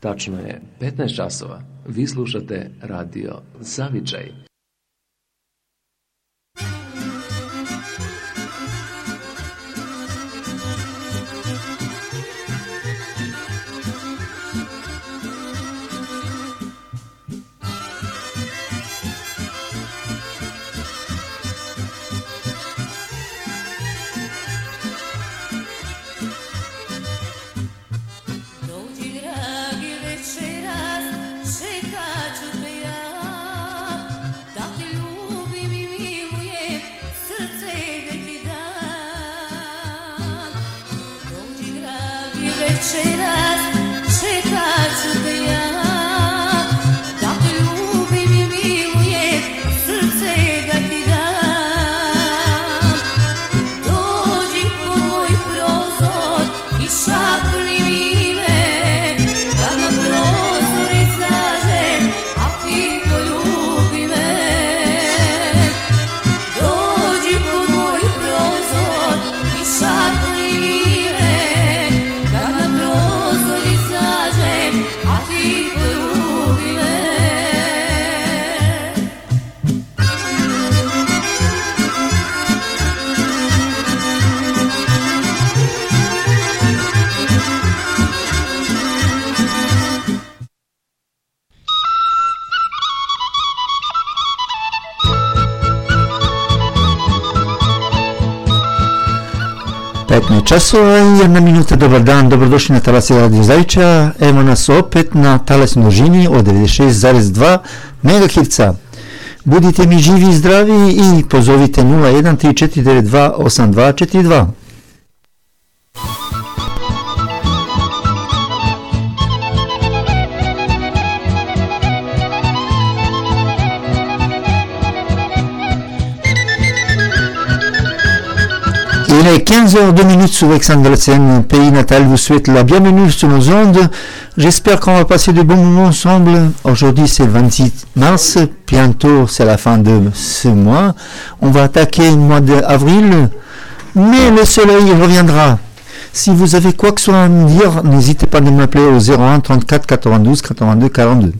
Tačno je 15 časova. Vi slušate radio Zavičaj. часова и една минута. Добар дан, добродошли на Талас Радио Зајча. Емо нас опет на Талас Ножини од 96,2 мегахирца. Будите ми живи и здрави и позовите 0134928242. Est 15h02 minutes sur Alexandre pays natal vous souhaite la bienvenue sur nos ondes. J'espère qu'on va passer de bons moments ensemble. Aujourd'hui c'est le 26 mars, bientôt c'est la fin de ce mois. On va attaquer le mois d'avril, mais le soleil reviendra. Si vous avez quoi que ce soit à me dire, n'hésitez pas à m'appeler au 01 34 92 82 42.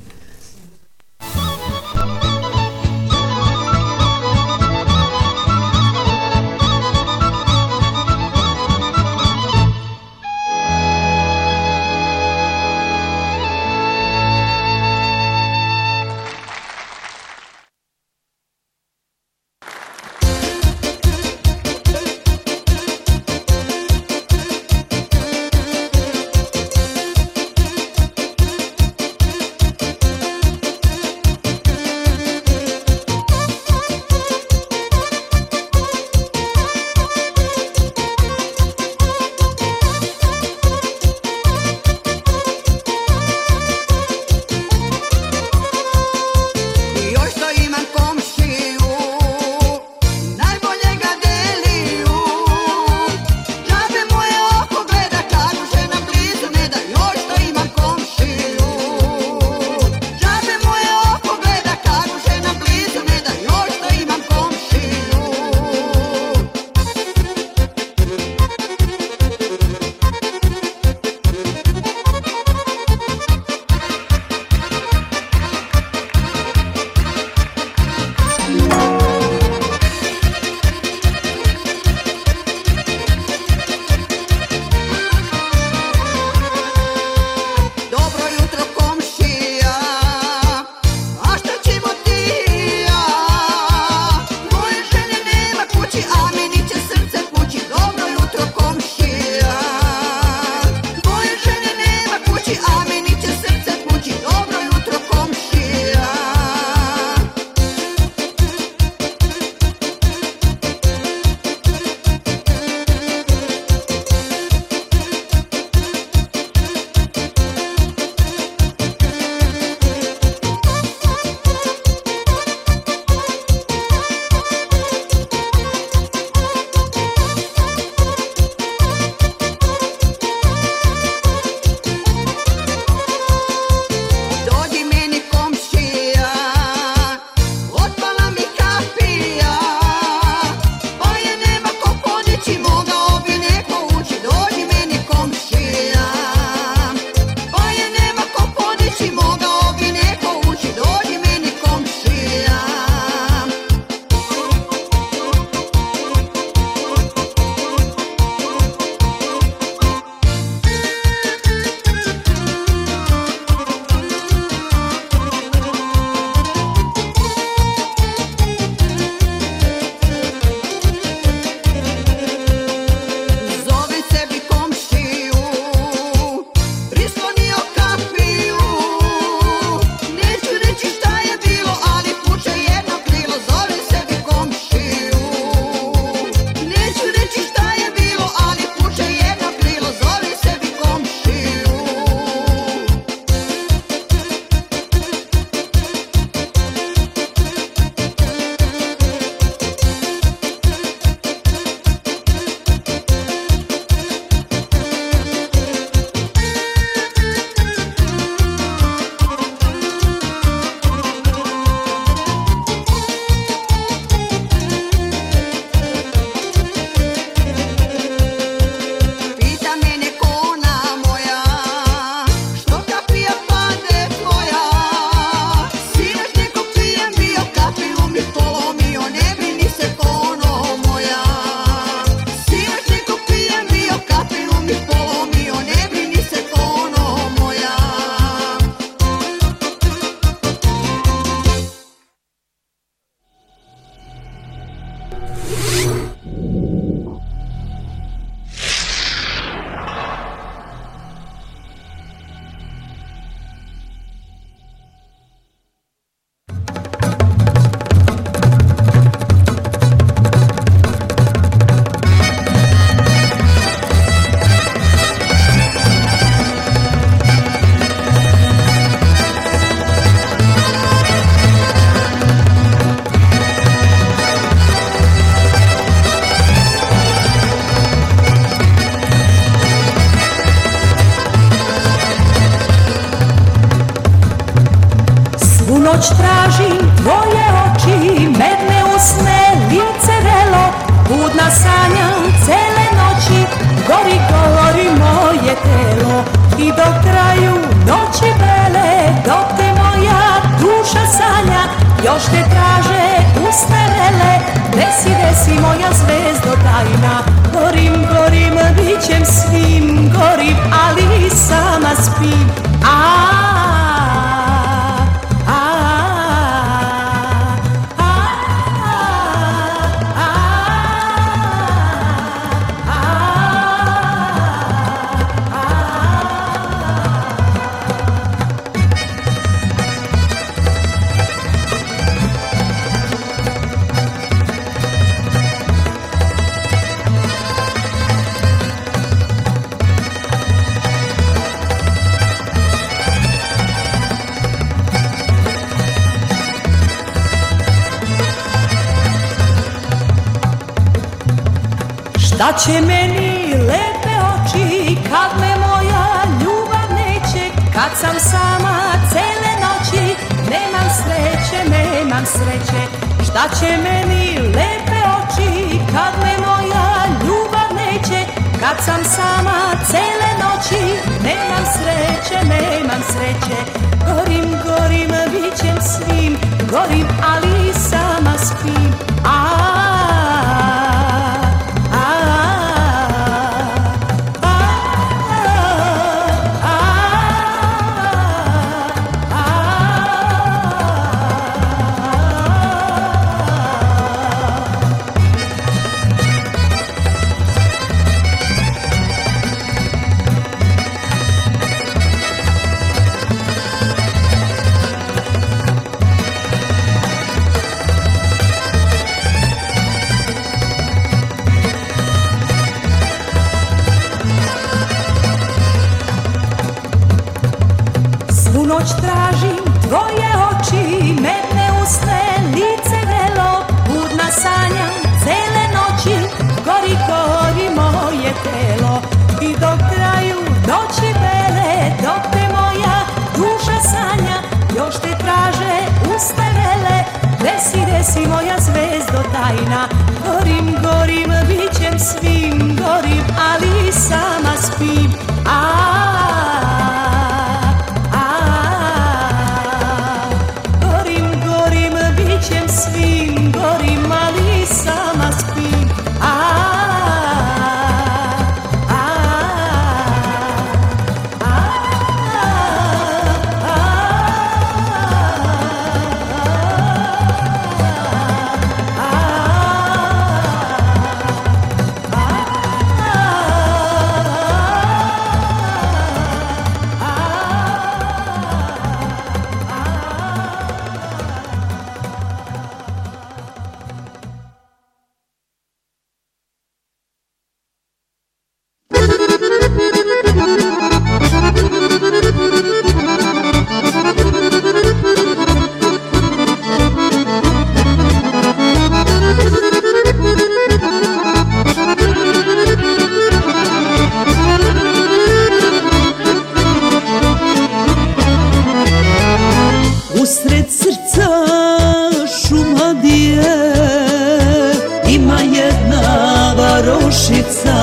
Košica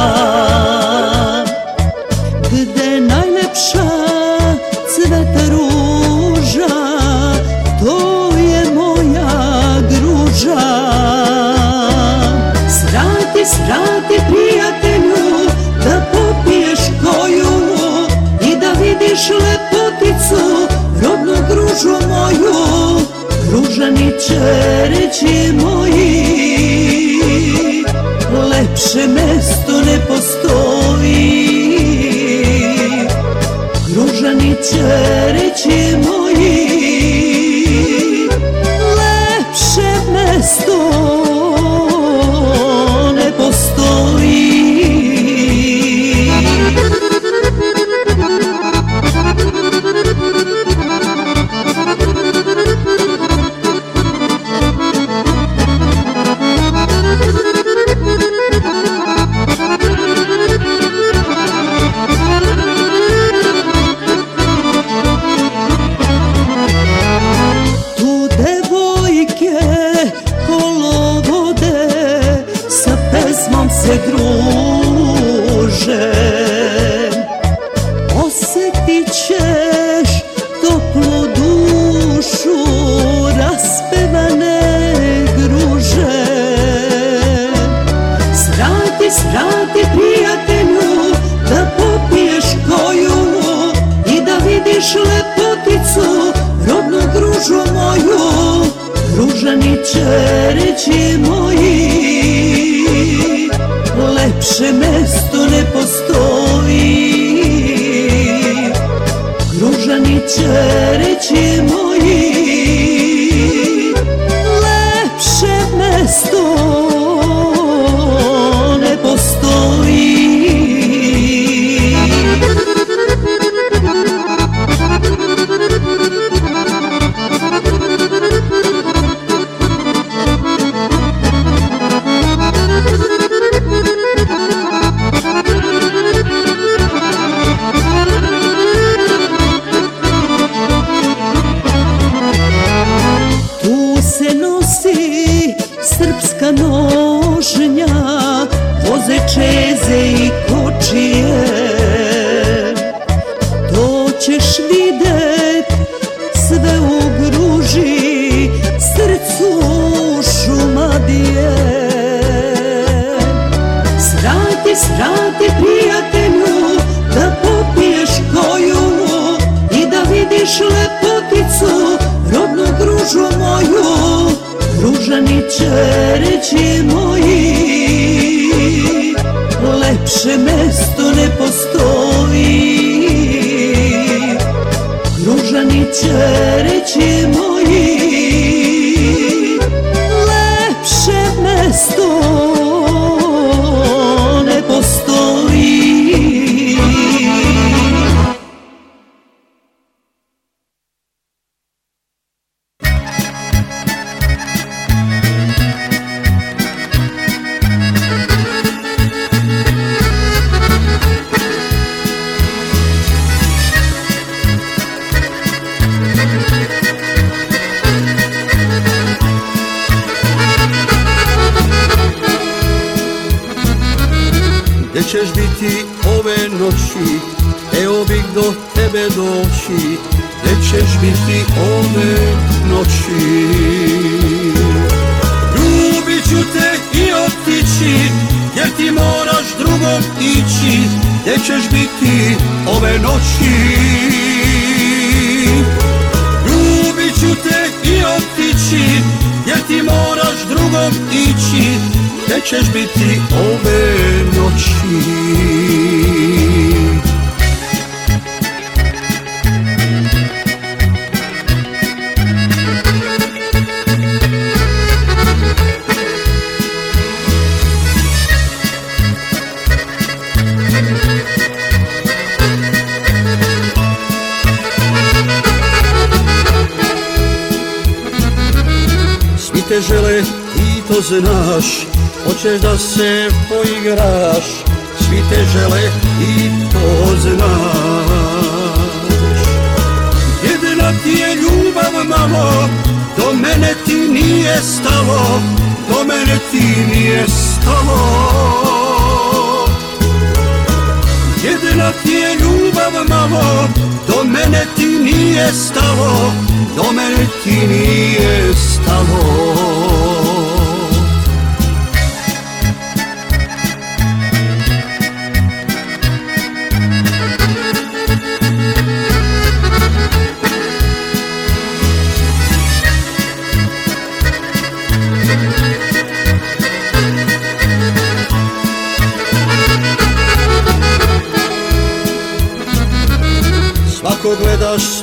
Gde najlepša cveta ruža To je moja druža. Srati, srati prijatelju Da popiješ koju I da vidiš lepoticu Rodnu družu moju. Družani čereći moji ljepše mesto ne postoji. Gružani će reći moji dušu moju ruženi čerići moji. Lepše mesto ne postoji. Ružani čerići moji. Reći moji. Lepše mesto ne postoji. Ružaniće reći moji. Lepše mesto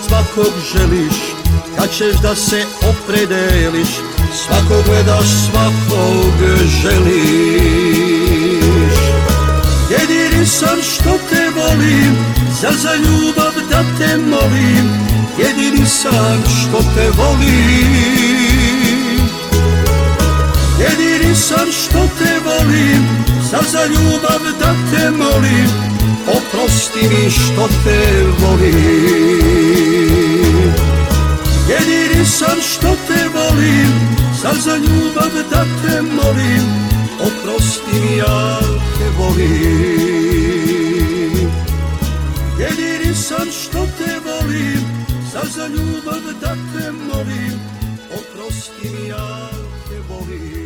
svakog želiš Kad ćeš da se opredeliš Svakog gledaš, svakog želiš. Jedini sam što te volim Zar za ljubav da te molim Jedini sam što te volim. Jedini sam što te volim Zar za ljubav da te molim Oprosti mi što te volim Jedini sam što te volim Zar za ljubav da te molim Oprosti mi ja te volim Jedini sam što te volim Zar za ljubav da te molim Oprosti mi ja te volim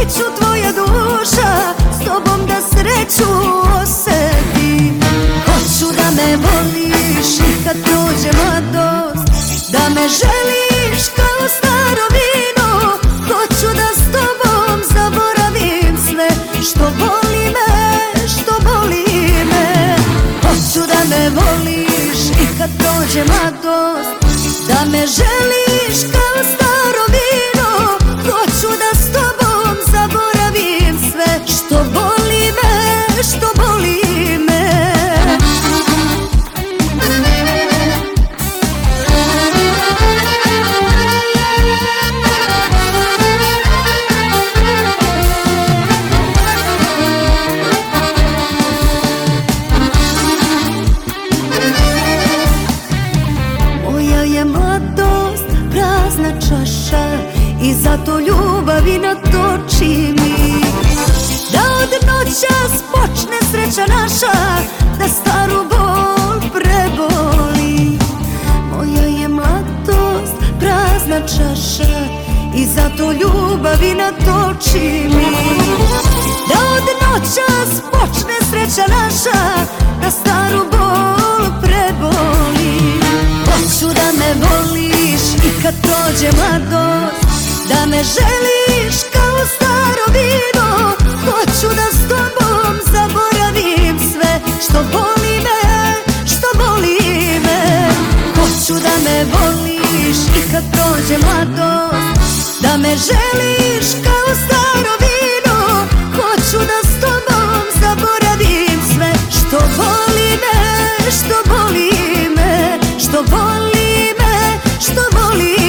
Ću tvoja duša, s tobom da sreću osjetim Hoću da me voliš i kad prođe mladost. Da me želiš kao staro vino Hoću da s tobom zaboravim sve Što boli me, što boli me. Hoću da me voliš i kad prođe mladost. Da me želiš kao staro vino sreća naša da staru bol preboli. Moja je mladost prazna čaša i zato ljubavi natoči mi. Da od noća počne sreća naša da staru bol preboli. Hoću da me voliš i kad prođe mladost Da me želiš kao staro vino. Hoću da s tobom što boli me, što boli me Hoću da me voliš. I kad prođe mladost Da me želiš kao staro vino Hoću da s tobom zaboravim sve. Što boli me, što boli me Što boli me, što boli me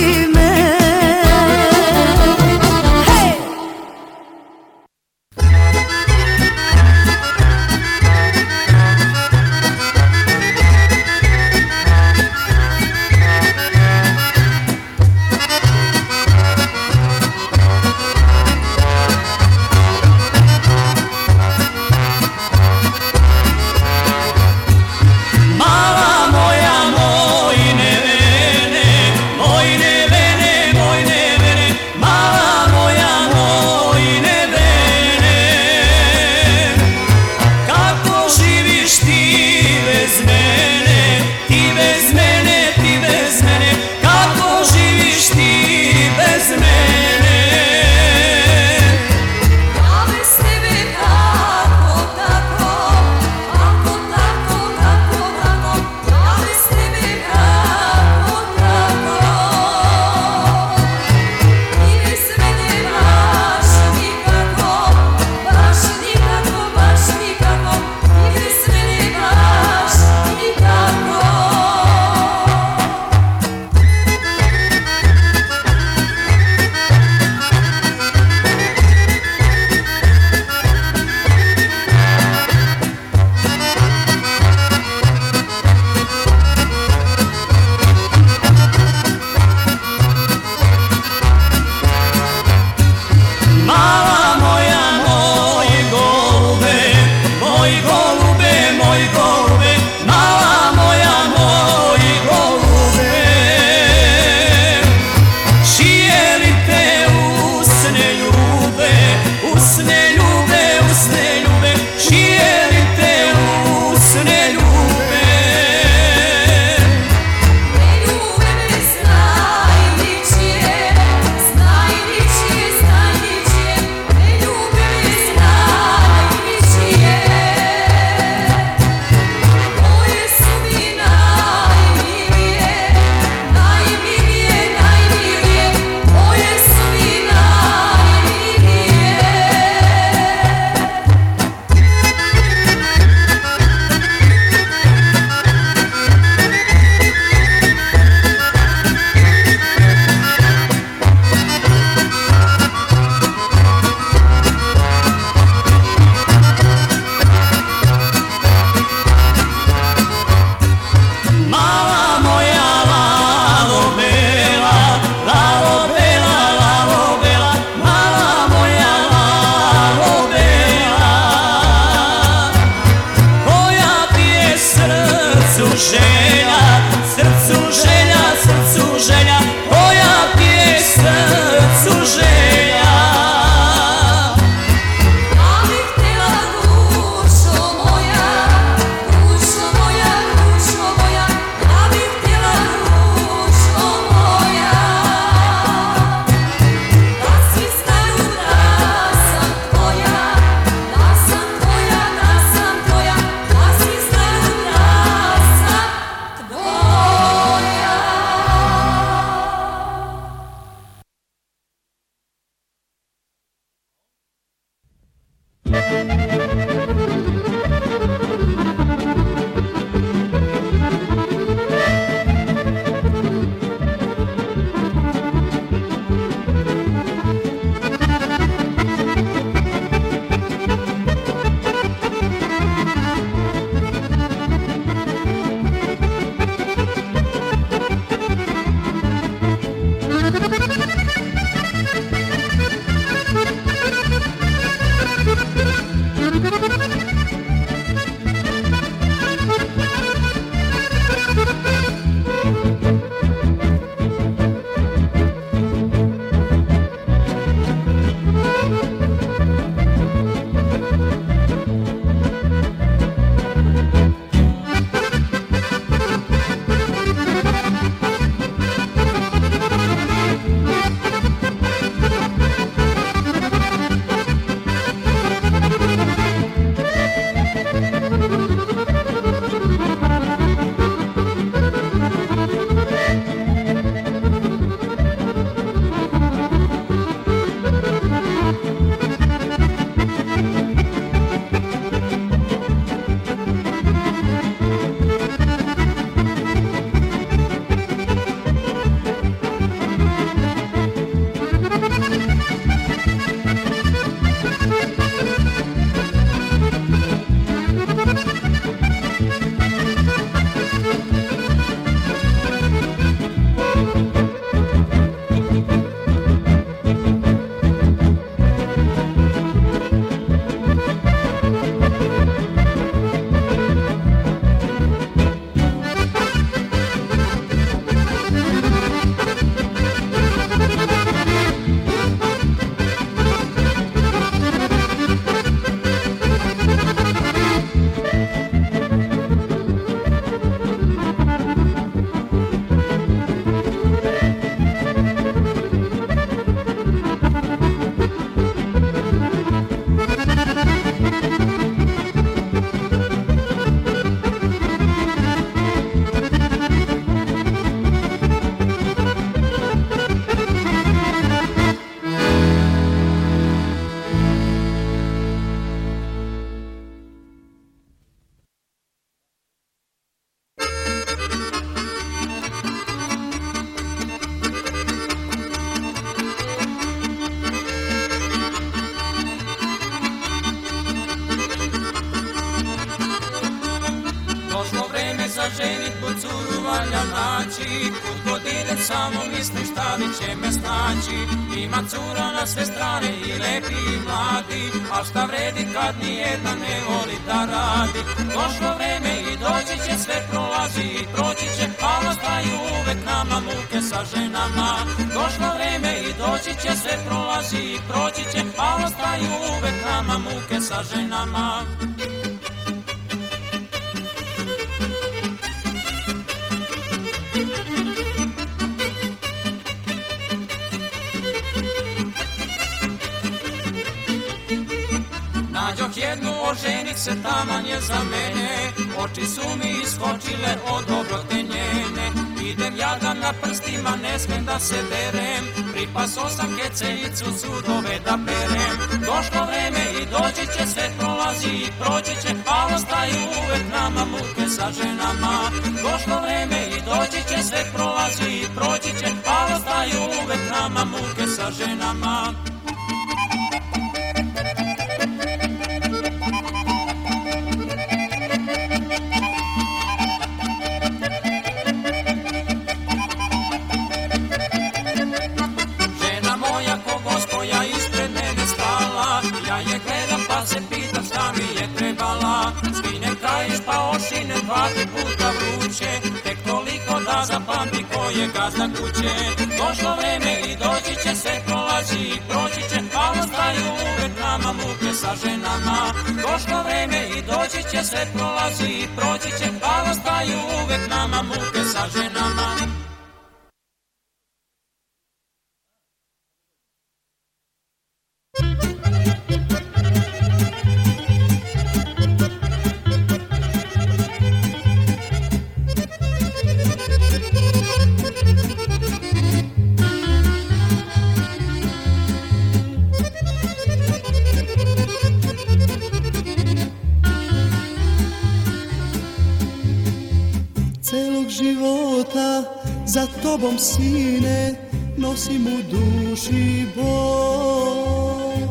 Ima cura na sve strane i lepi i mladi A šta vredi kad nijedna ne voli da radi? Došlo vreme i doći će sve prolazi i proći će Ali ostaju uvek nama muke sa ženama. Došlo vreme i doći će sve prolazi i proći će Ali ostaju uvek nama muke sa ženama se taman je za mene. Oči su mi iskočile od dobrote njene. Idem jadan na prstima, ne smem da se berem. Pripaso sam kecelicu sudove da perem. Došlo vreme i doći će, sve prolazi i proći će. A ostaju uvek nama muke sa ženama. Došlo vreme i doći će, sve prolazi i proći će. A ostaju uvek nama muke sa ženama Ostaju uvek nama muke sa ženama sine Nosim u duši bol.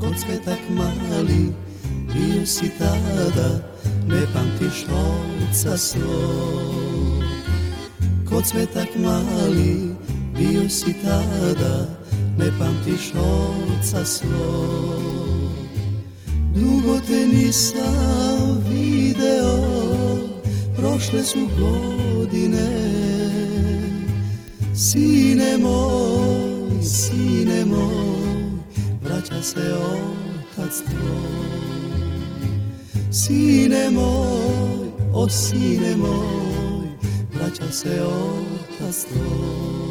Kod svetak mali bio si tada Ne pamtiš oca svog. Kod svetak mali bio si tada Ne pamtiš oca svog. Dugo te nisam video Prošle su godine Sine moj, sine moj Vraća se otac tvoj. Sine moj, o sine moj Vraća se otac tvoj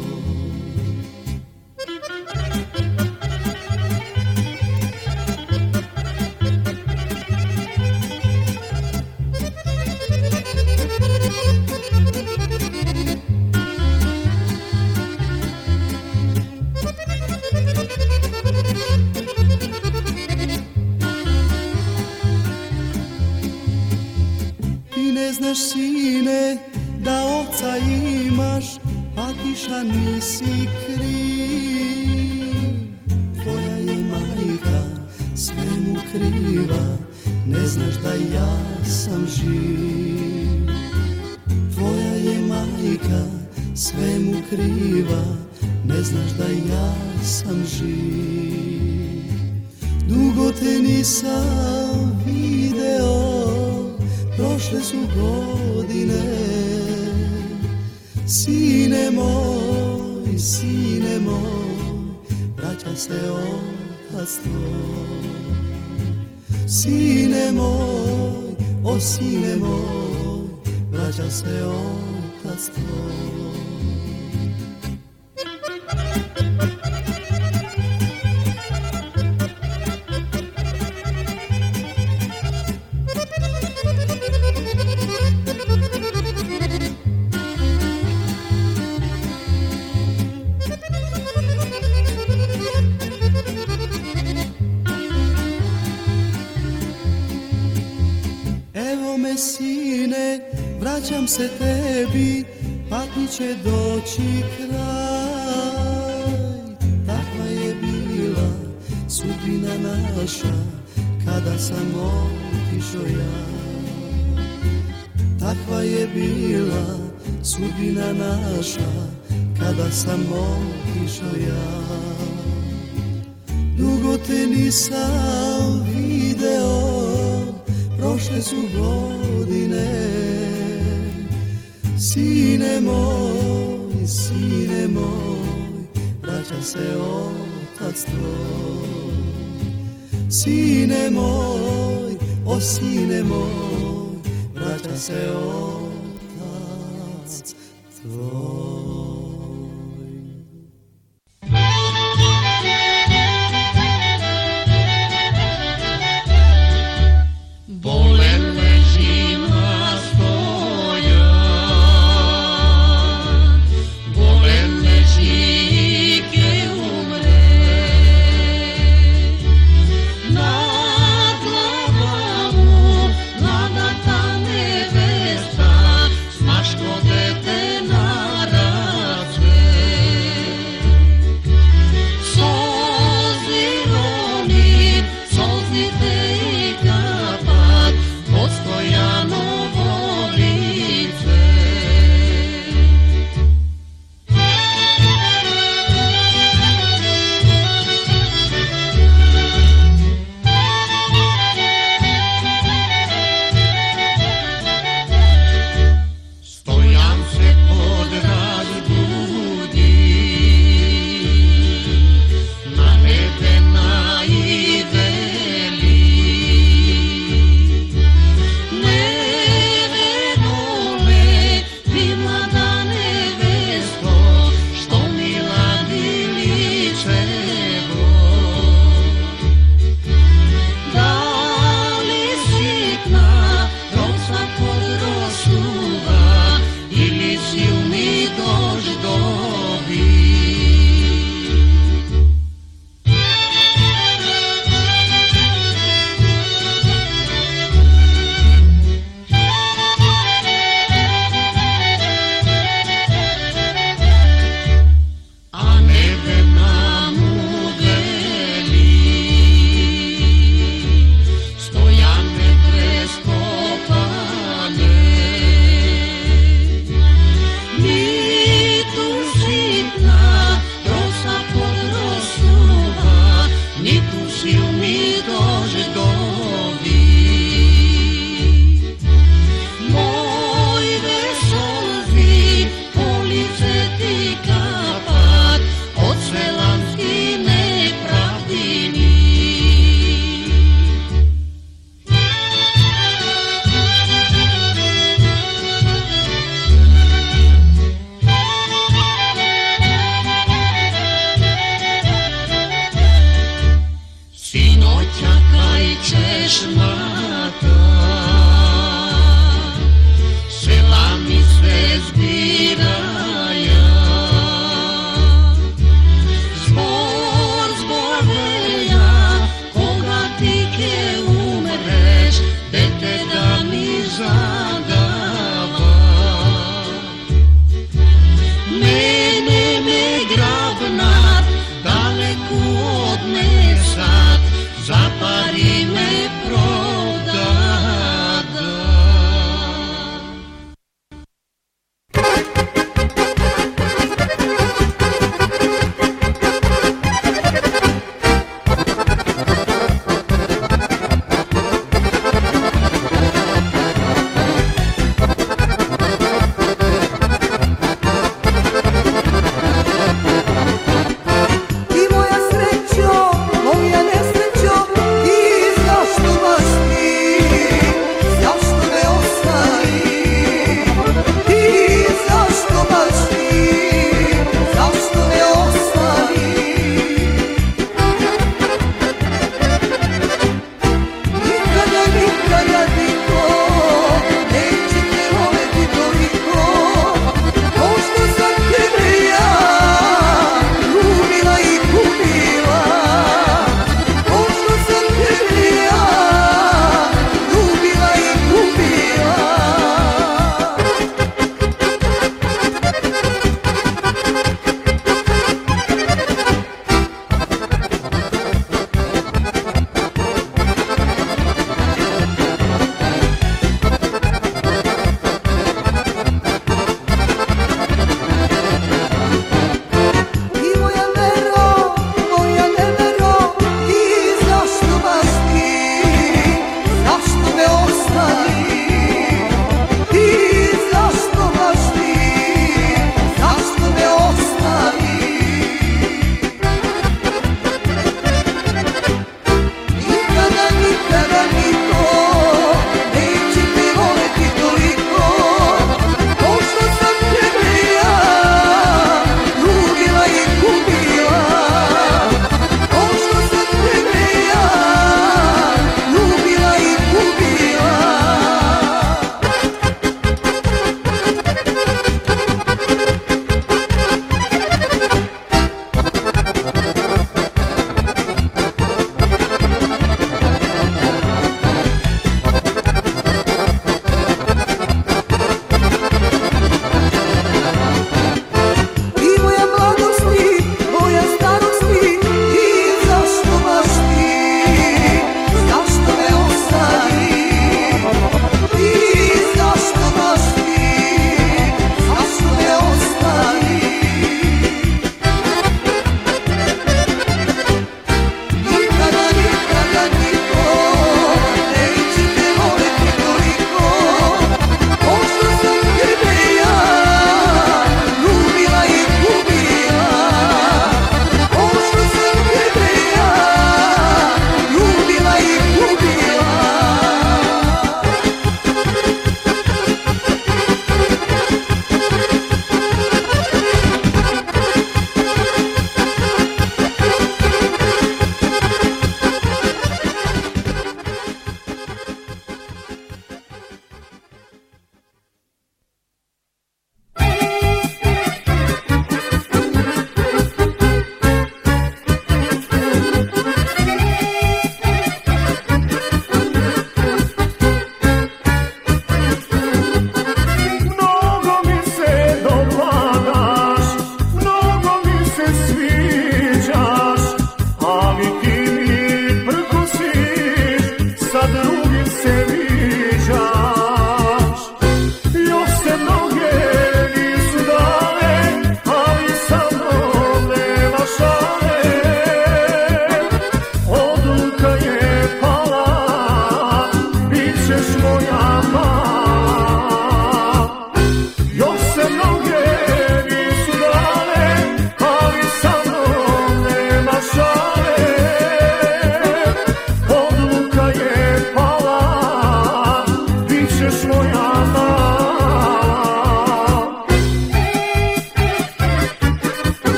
tvoj Sine moj, o sine moj Vraća se otac tvoj će doći kraj. Takva je bila sudbina naša, kada sam otišao ja. Takva je bila sudbina naša kada sam otišao ja Dugo te nisam video, prošle su godine Sine moj, sine moj, vraća se otac tvoj Sine moj, o sine moj, vraća se otac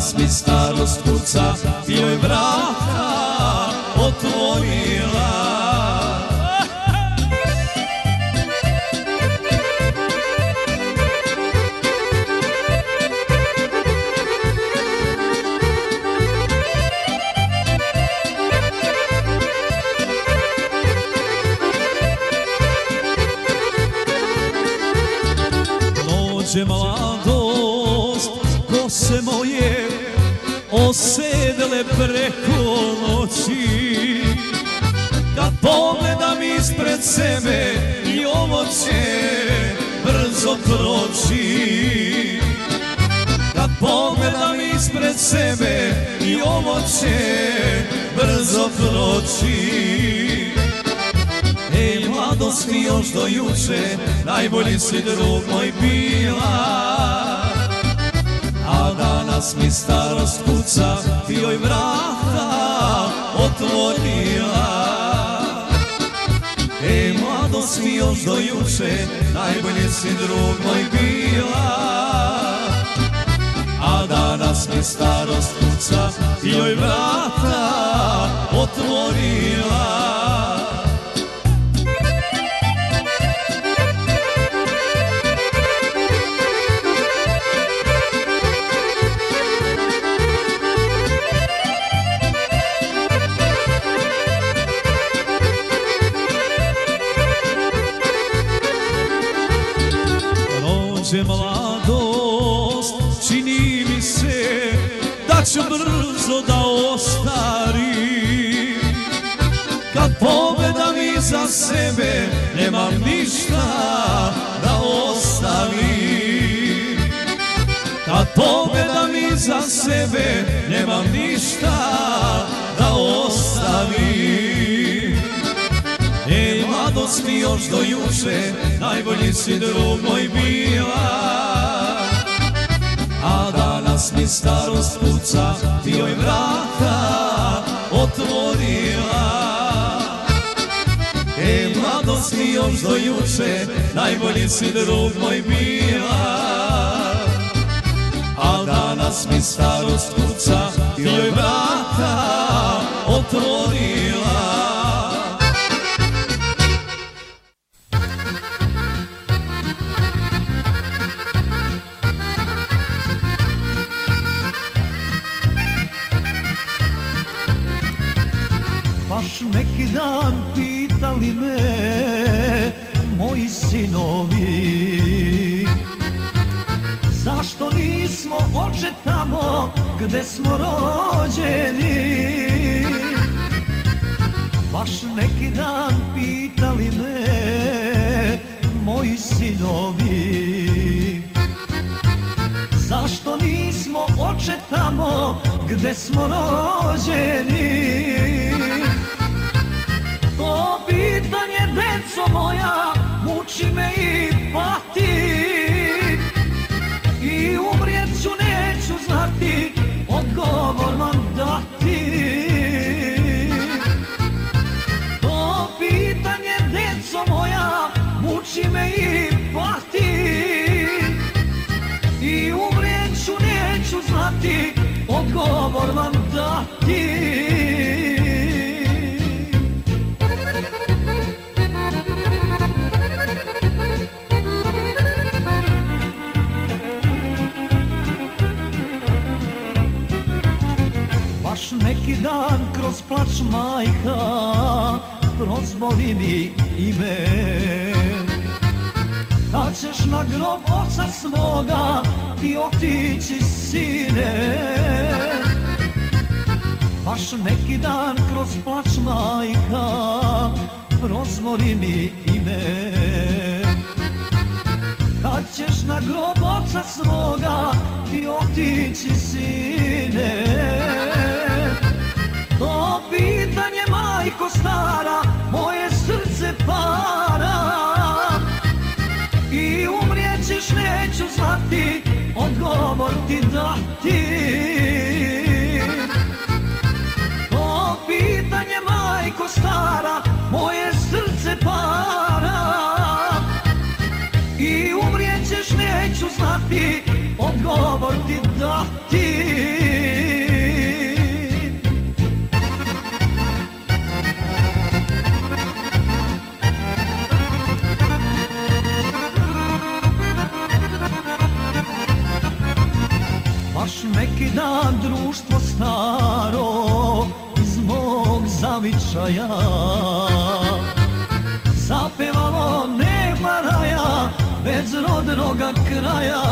A danas mi starost kuca joj vrata otvorila sebe i ovo će brzo proći. Kad pogledam ispred sebe i ovo će brzo proći. Ej, mladost mi još do juče, najbolji si drug moj bila. A danas mi starost kuca i joj vrata otvorila Mi još do juče, najbolji si drug moj bila. A danas mi starost kuca joj vrata otvorila sebe, nemam ništa da ostavim. Kad pogledam iza sebe, nemam ništa da ostavim. Ej, mladost mi još do juče, najbolji si drug moj bila. A danas mi starost kuca, ti joj vrata još do juče, najbolji si drug moj bila. A danas mi starost kuca, joj vrata gde smo rođeni. Baš neki dan pitali me moji sinovi Zašto nismo oče tamo gde smo rođeni Bovini ime. Da ćeš na grob oca svoga ti otići sine. Baš neki dan kroz plać majka prozvori mi ime. Da ćeš na grob oca svoga ti otići sine. To pitanje majko stara moj para. I umrijet ćeš, neću znati, odgovor ti dati. To pitanje, majko stara, moje srce para. I umrijet ćeš, neću znati, odgovor ti dati. moga kraja.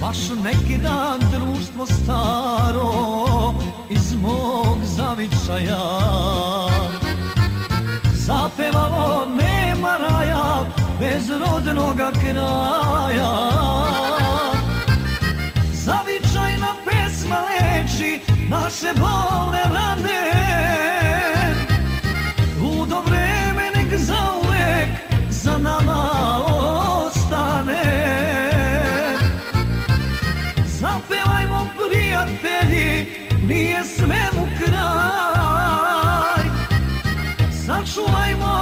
Baš neki dan društvo staro iz mog zavičaja. Zapevamo nema raja bez rodnoga kraja. Zavičajna pesma leči naše bolne rane. Ludo vreme nek zauvek za nama Zapevajmo prijatelji, nije svemu kraj. Sačuvajmo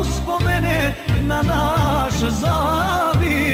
uspomene na naš zavičaj.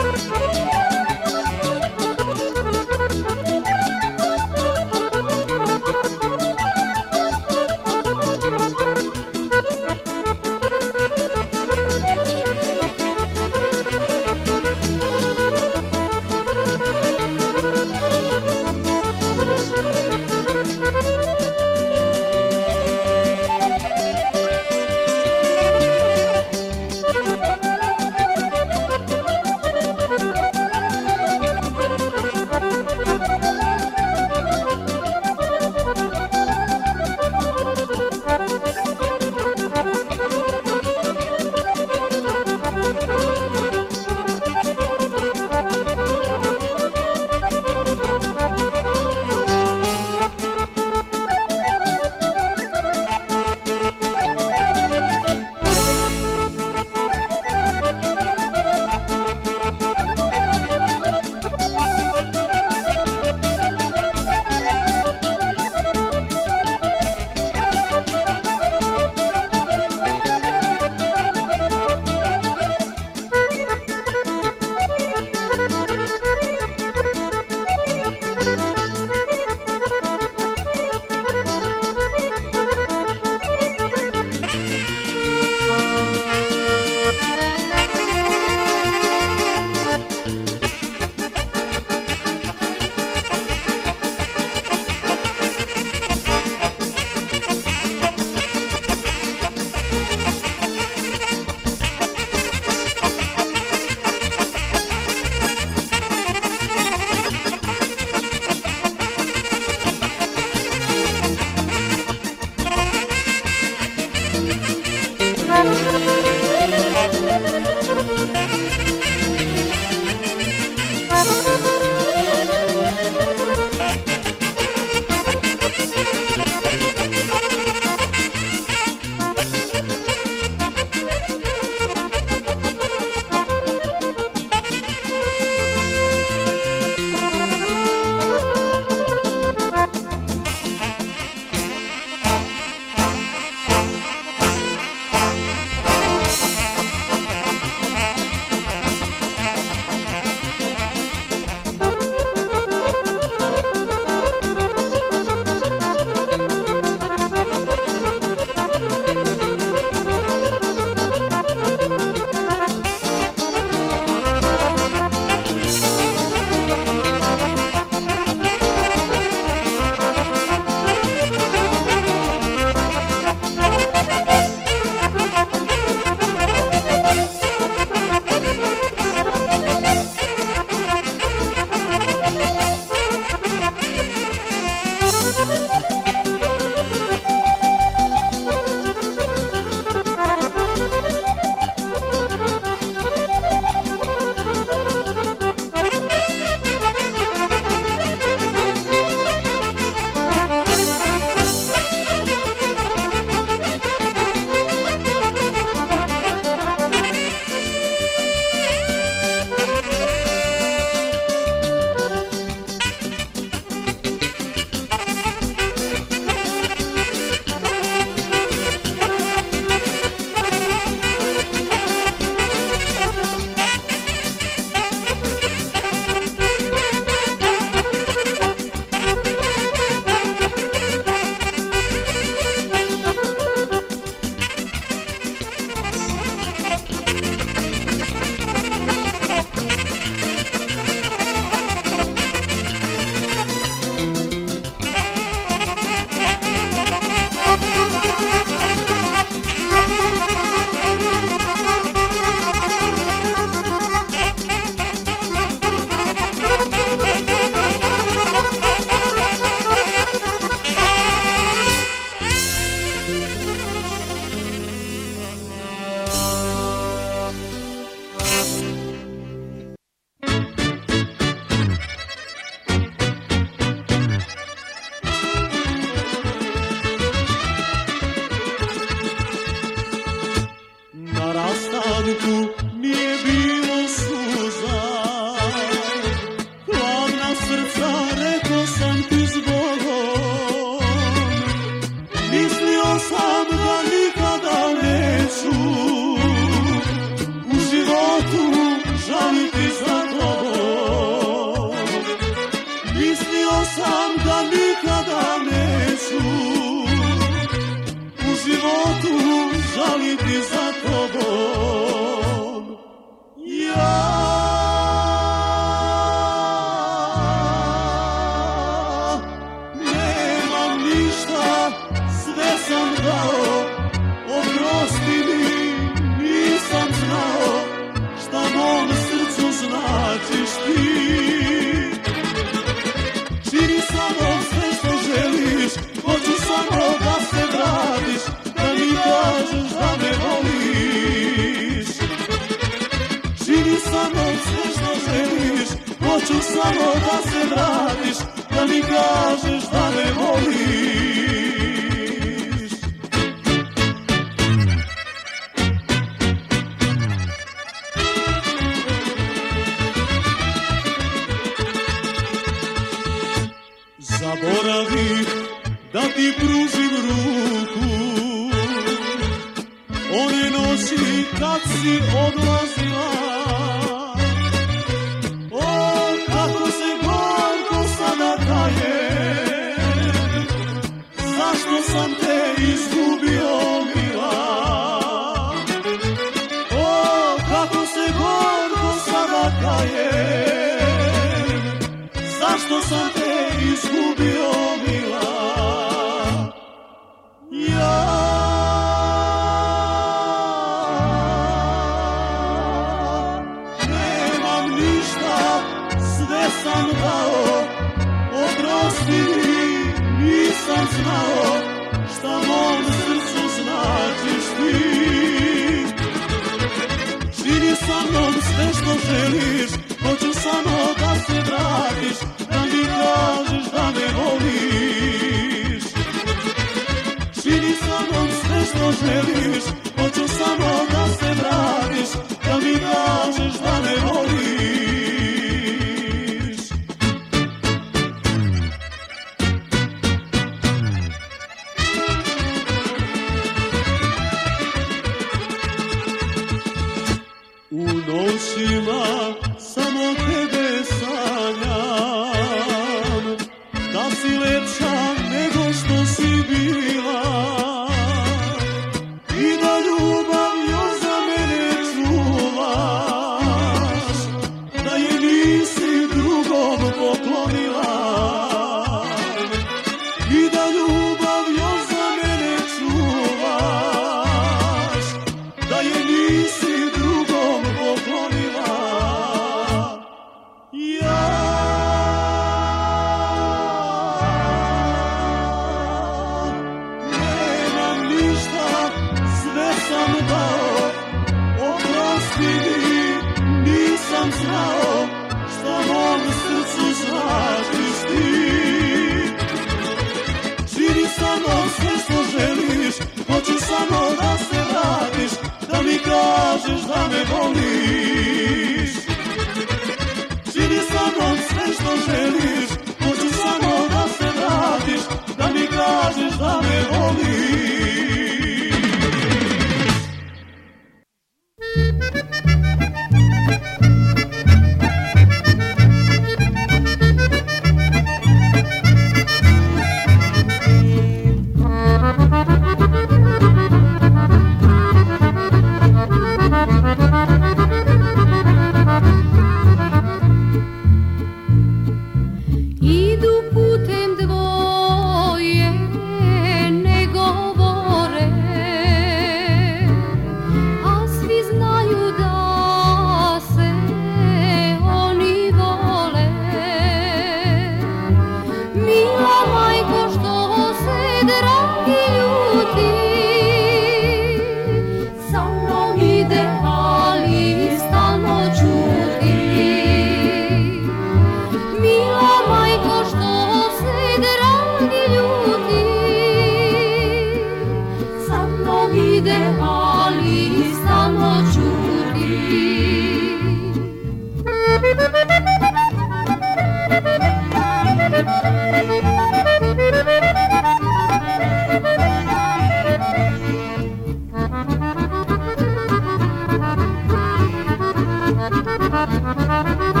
バババババババババ。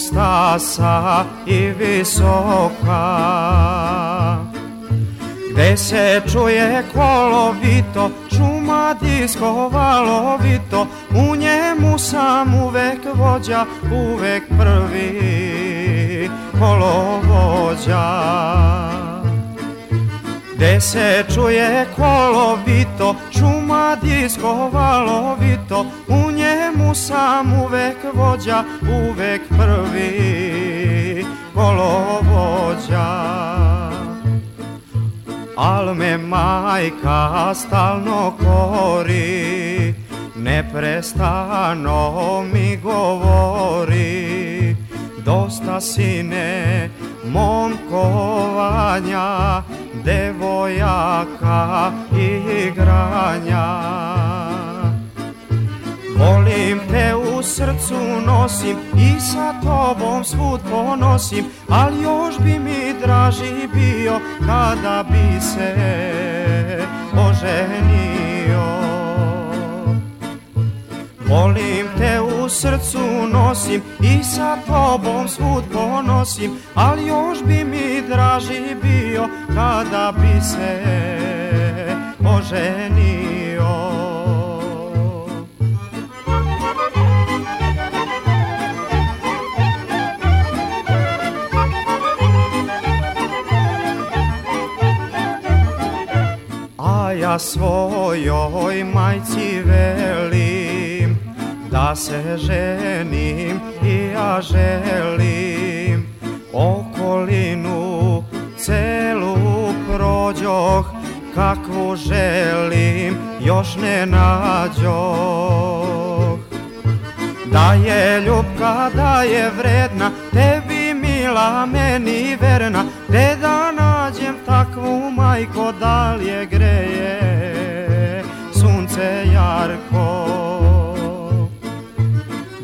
stasa i visoka Gde se čuje kolovito, šuma disko valovito U njemu sam uvek vođa, uvek prvi kolovođa. Gde se čuje kolovito, šuma disko valovito U sam uvek vođa, uvek prvi kolovođa. Al me majka stalno kori, neprestano mi govori. Dosta sine mom kovanja, devojaka i igranja. Volim te u srcu nosim i sa tobom svud ponosim Al još bi mi draži bio kada bi se oženio. Volim te u srcu nosim i sa tobom svud ponosim Al još bi mi draži bio kada bi se oženio ja svojoj majci velim Da se ženim i ja želim. Okolinu celu prođoh Kakvu želim još ne nađoh. Da je ljubka, da je vredna Tebi mila, meni verna Te da nađem takvu majko Da li je greje sunce jarko.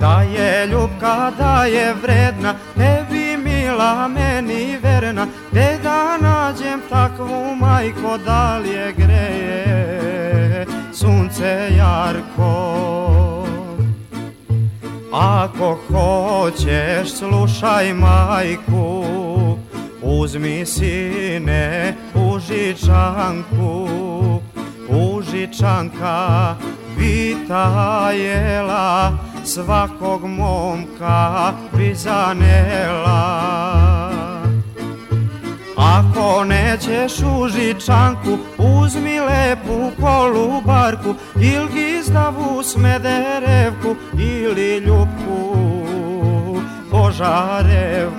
Da je ljubka, da je vredna Tebi mila, meni verna Te da nađem takvu majko Da li je greje sunce jarko ako hoćeš slušaj majku Uzmi sine užičanku Užičanka vitajela Svakog momka bi zanela ako nećeš u žičanku, uzmi lepu kolubarku Il gizdavu smederevku ili ljubku požarevku.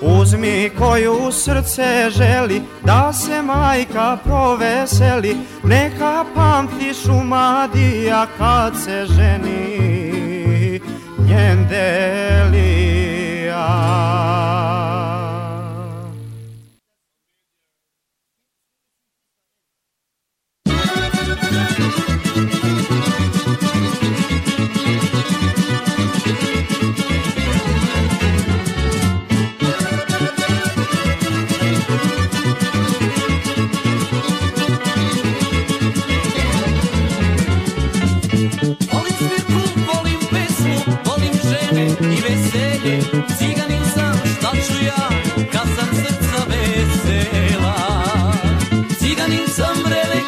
Uzmi koju srce želi da se majka proveseli Neka pamti šumadija kad se ženi njen delija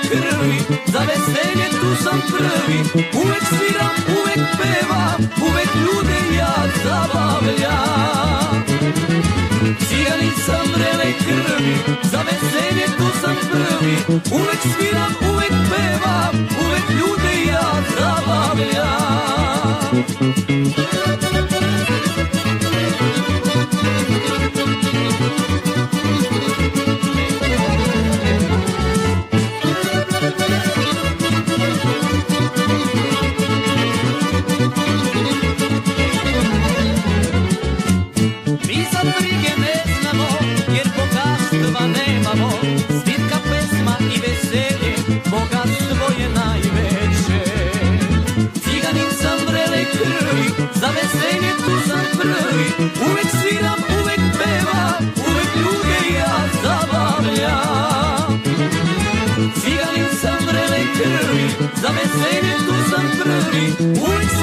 krvi, za veselje tu sam prvi. Uvek sviram, uvek pevam, uvek ljude ja zabavljam. Ciganin sam vrele krvi, za veselje tu sam prvi. Uvek sviram, uvek pevam, uvek ljude ja zabavljam sam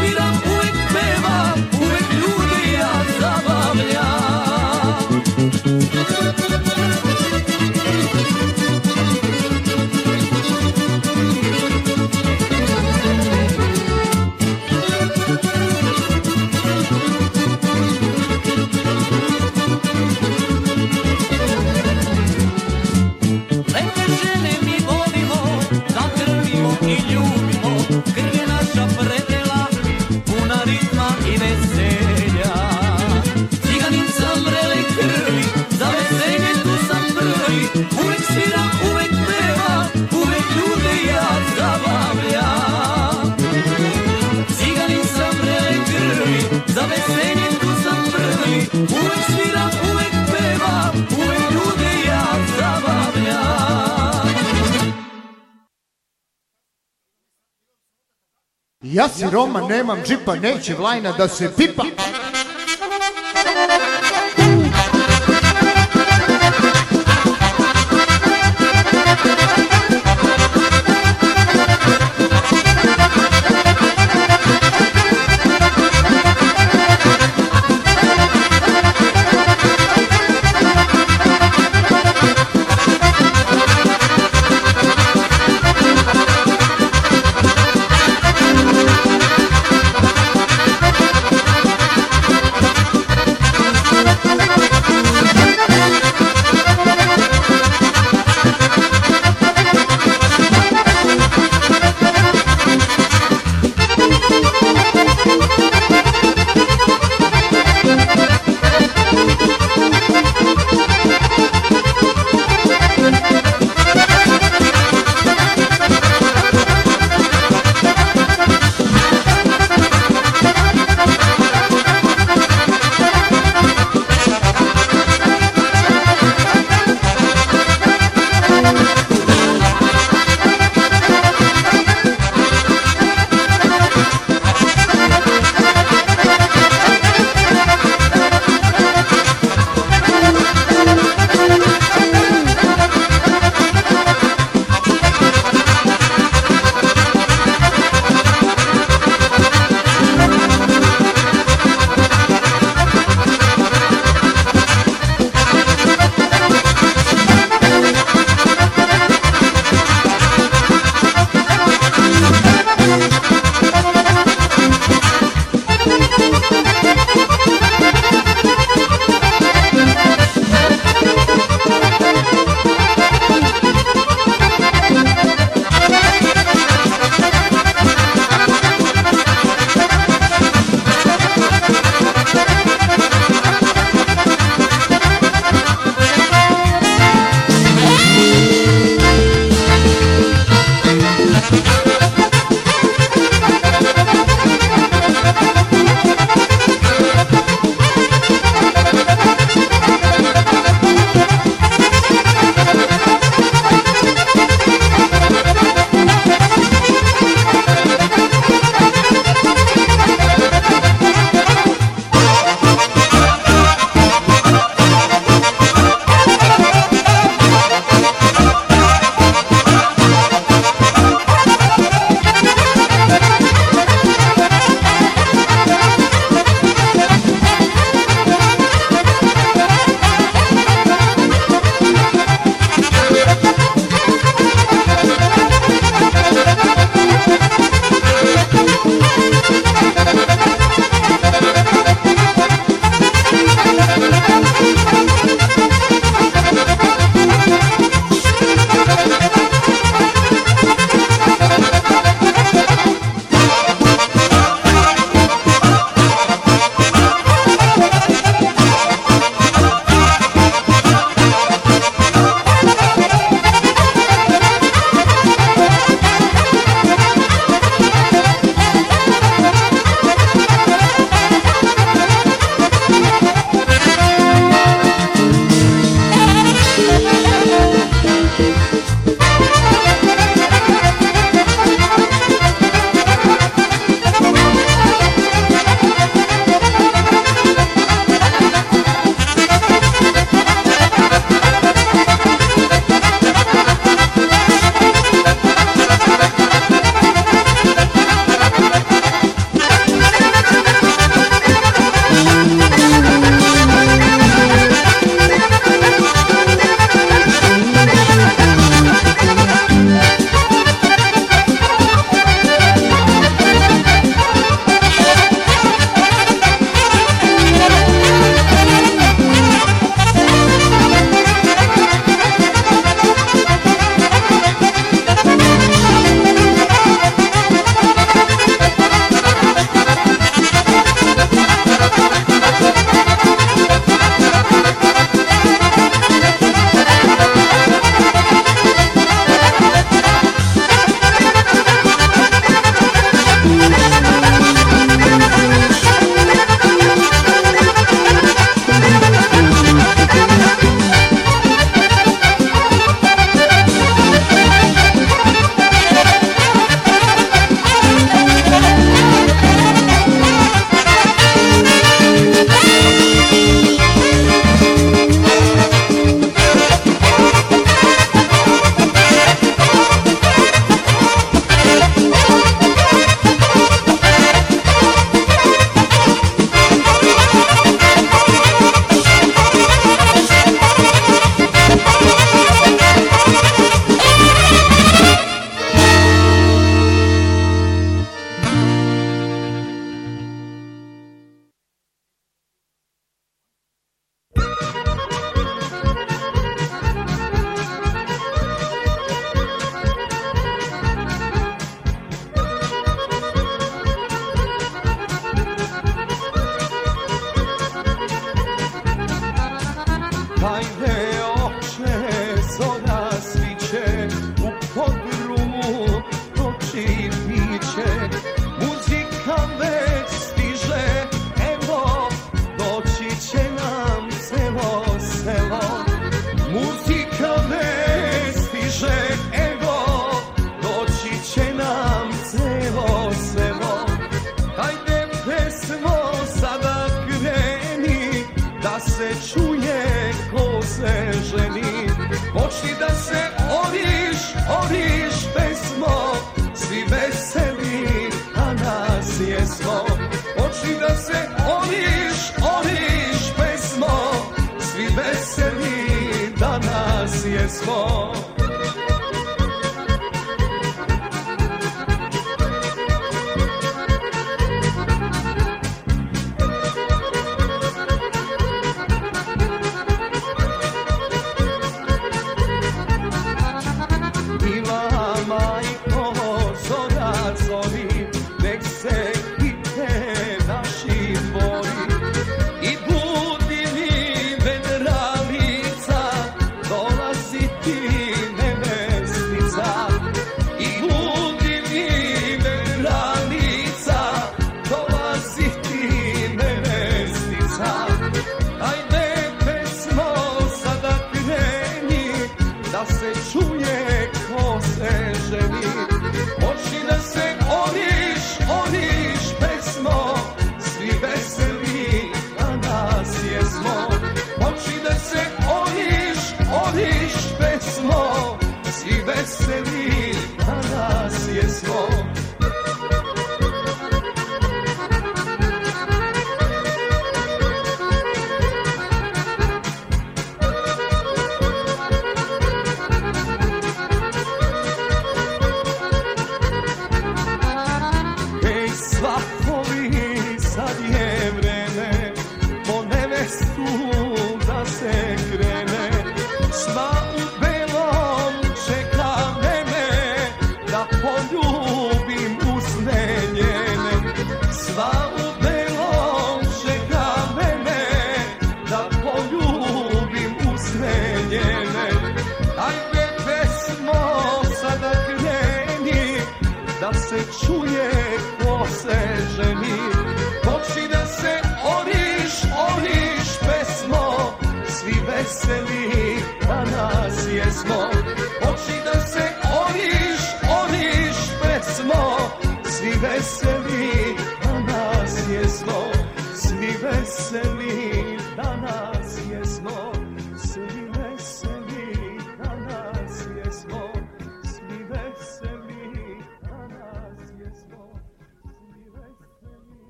Ja si Roma, nemam džipa, neće vlajna da se pipa.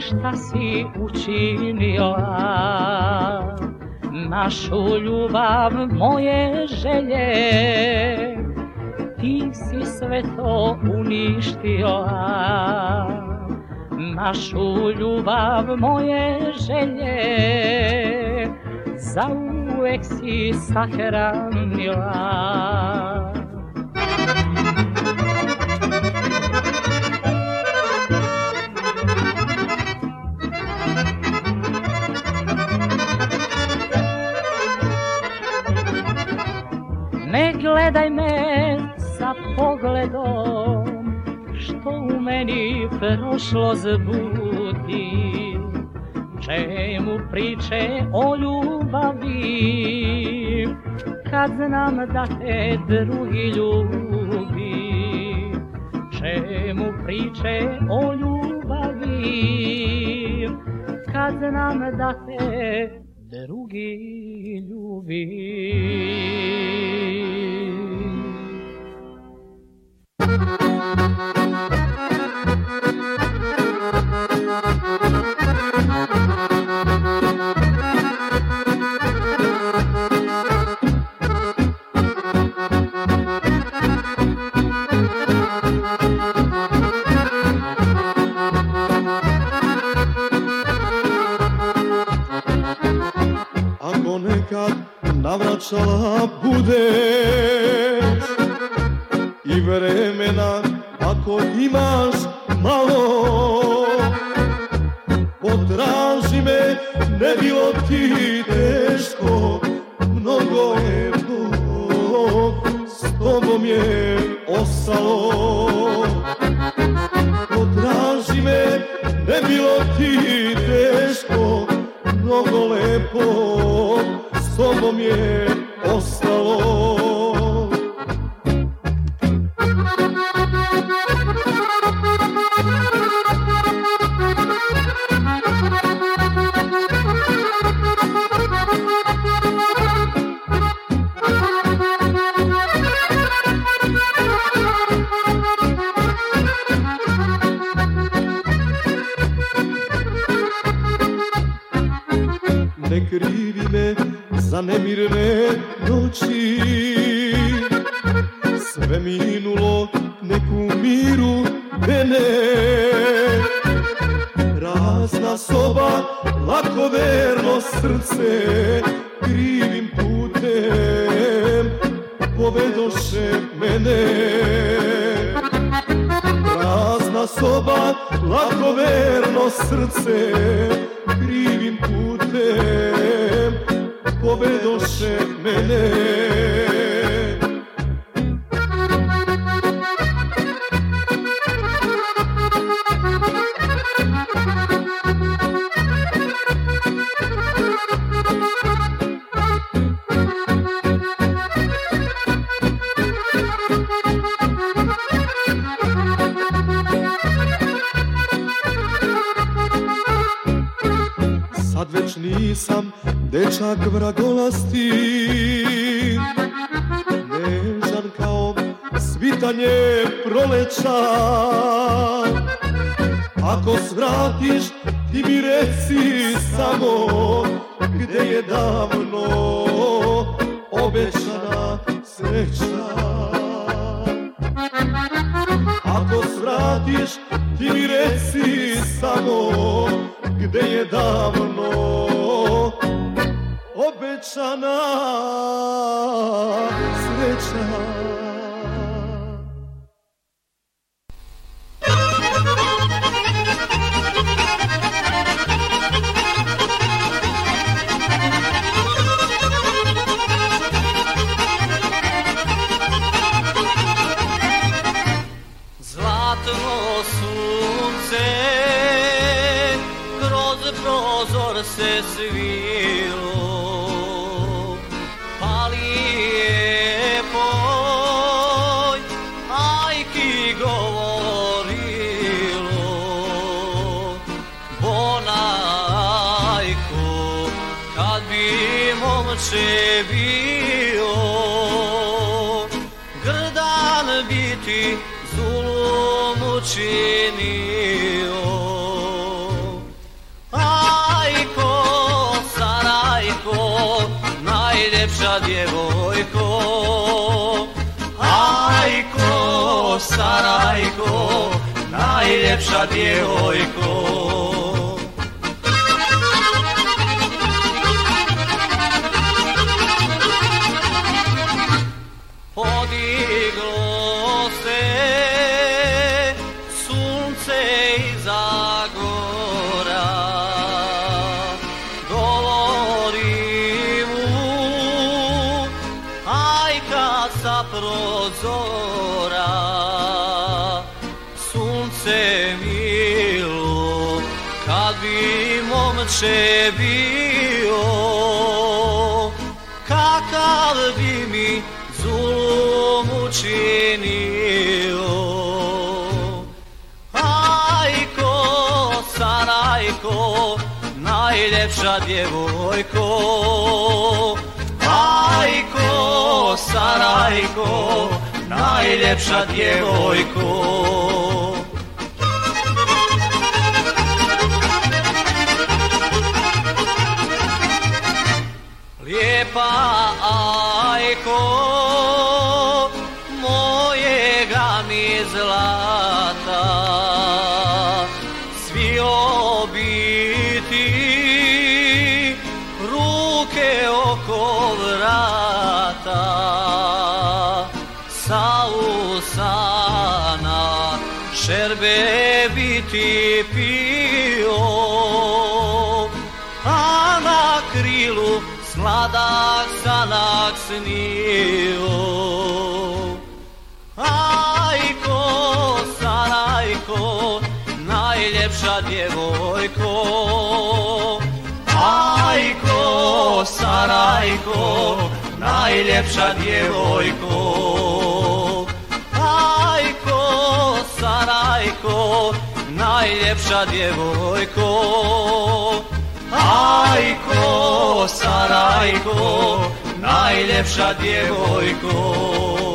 Šta si učinio Našu ljubav, moje želje, ti si sve to uništio Našu ljubav, moje želje, zauvek si sahranila prošlo zbudi Čemu priče o ljubavi? Kad znam da te drugi ljubi Čemu priče o ljubavi? Kad znam da te Ne krivi me za nemirne noći. Sve minulo neku miru mene. Prazna soba, lako verno srce Krivim putem povedoše mene. Prazna soba, lako verno srce Krivim putem povedoše mene dečak vragolasti Nežan kao svitanje proleća. Ako svratiš ti mi reci samo Gde je davno obećana sreća. Ako svratiš ti mi reci samo Gde je davno sreća najljepša djevojko. Ajko, Sarajko, najljepša djevojko. Ajko, Sarajko, najljepša djevojko.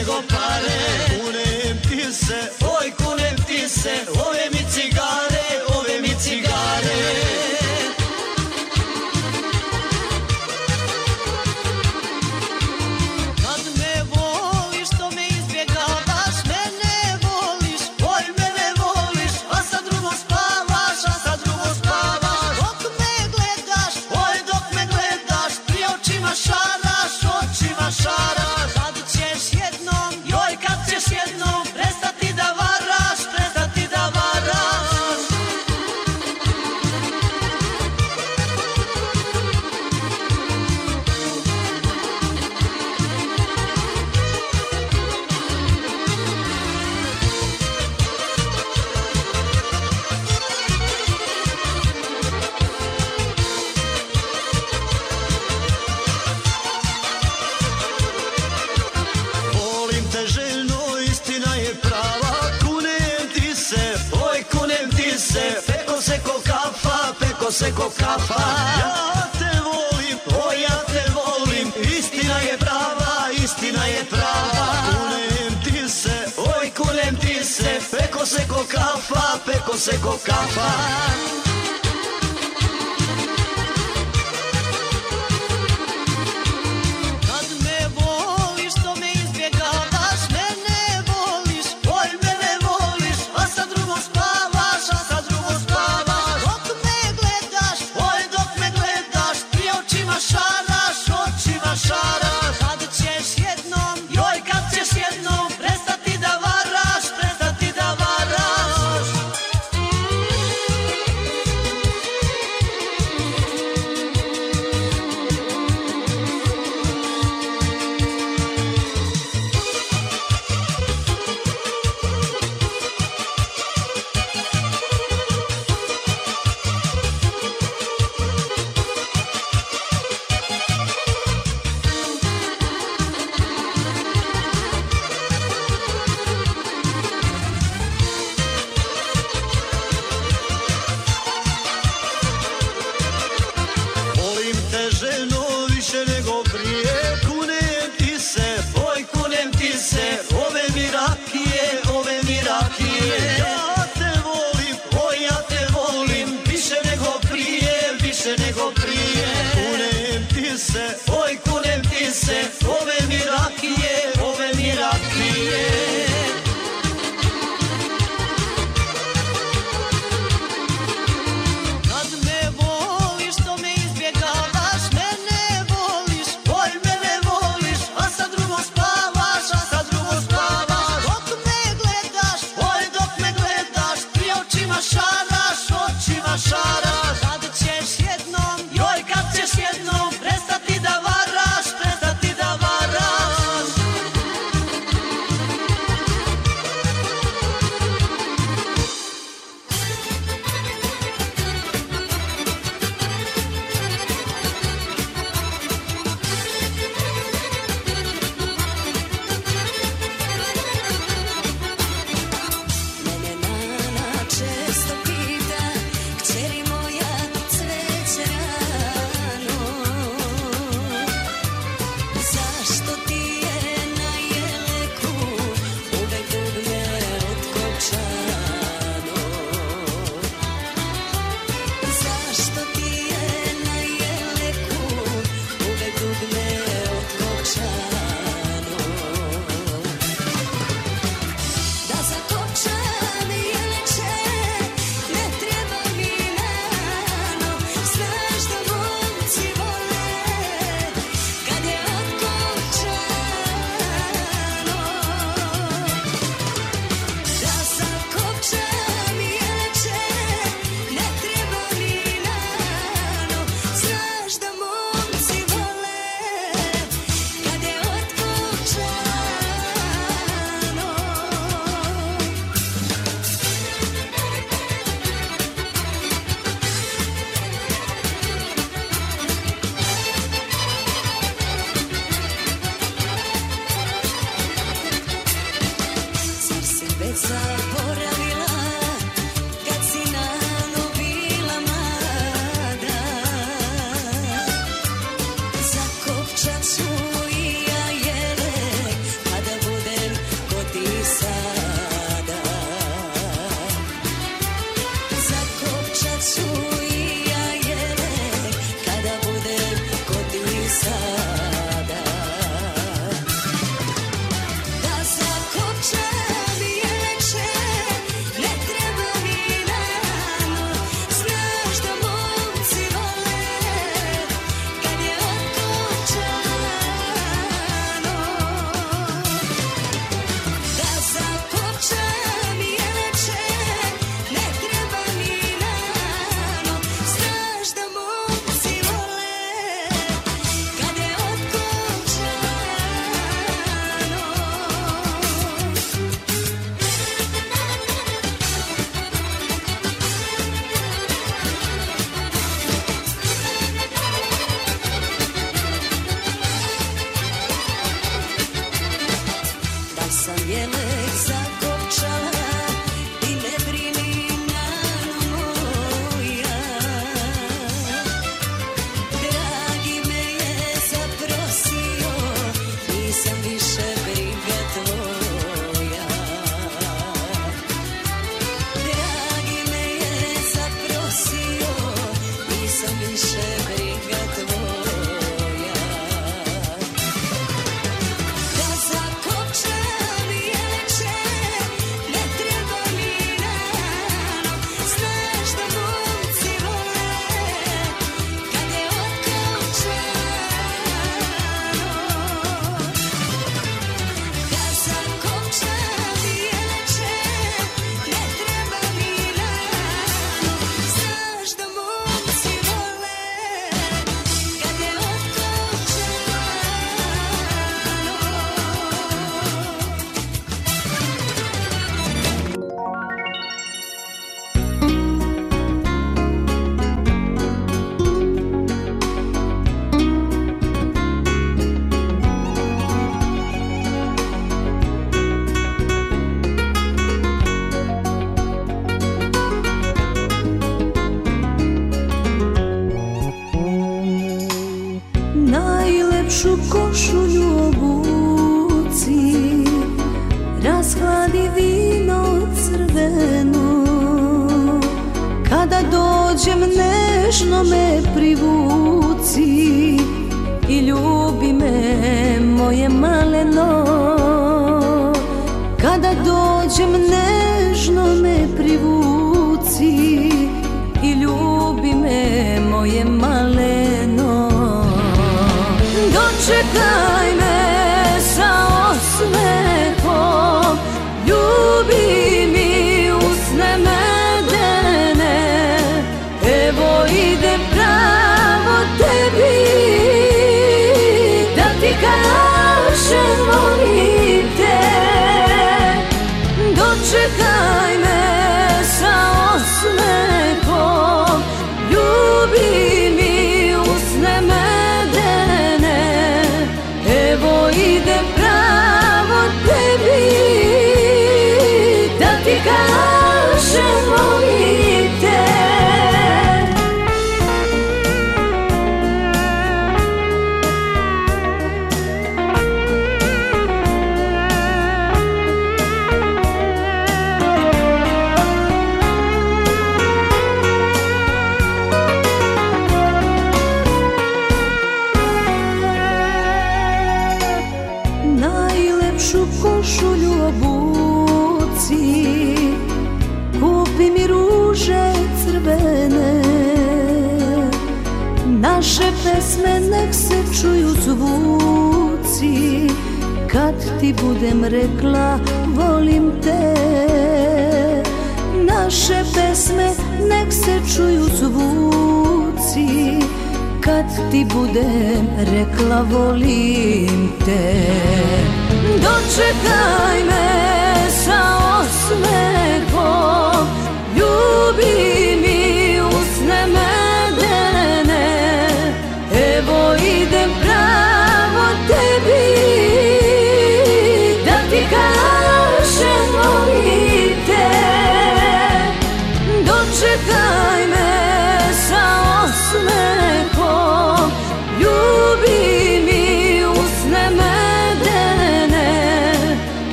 Više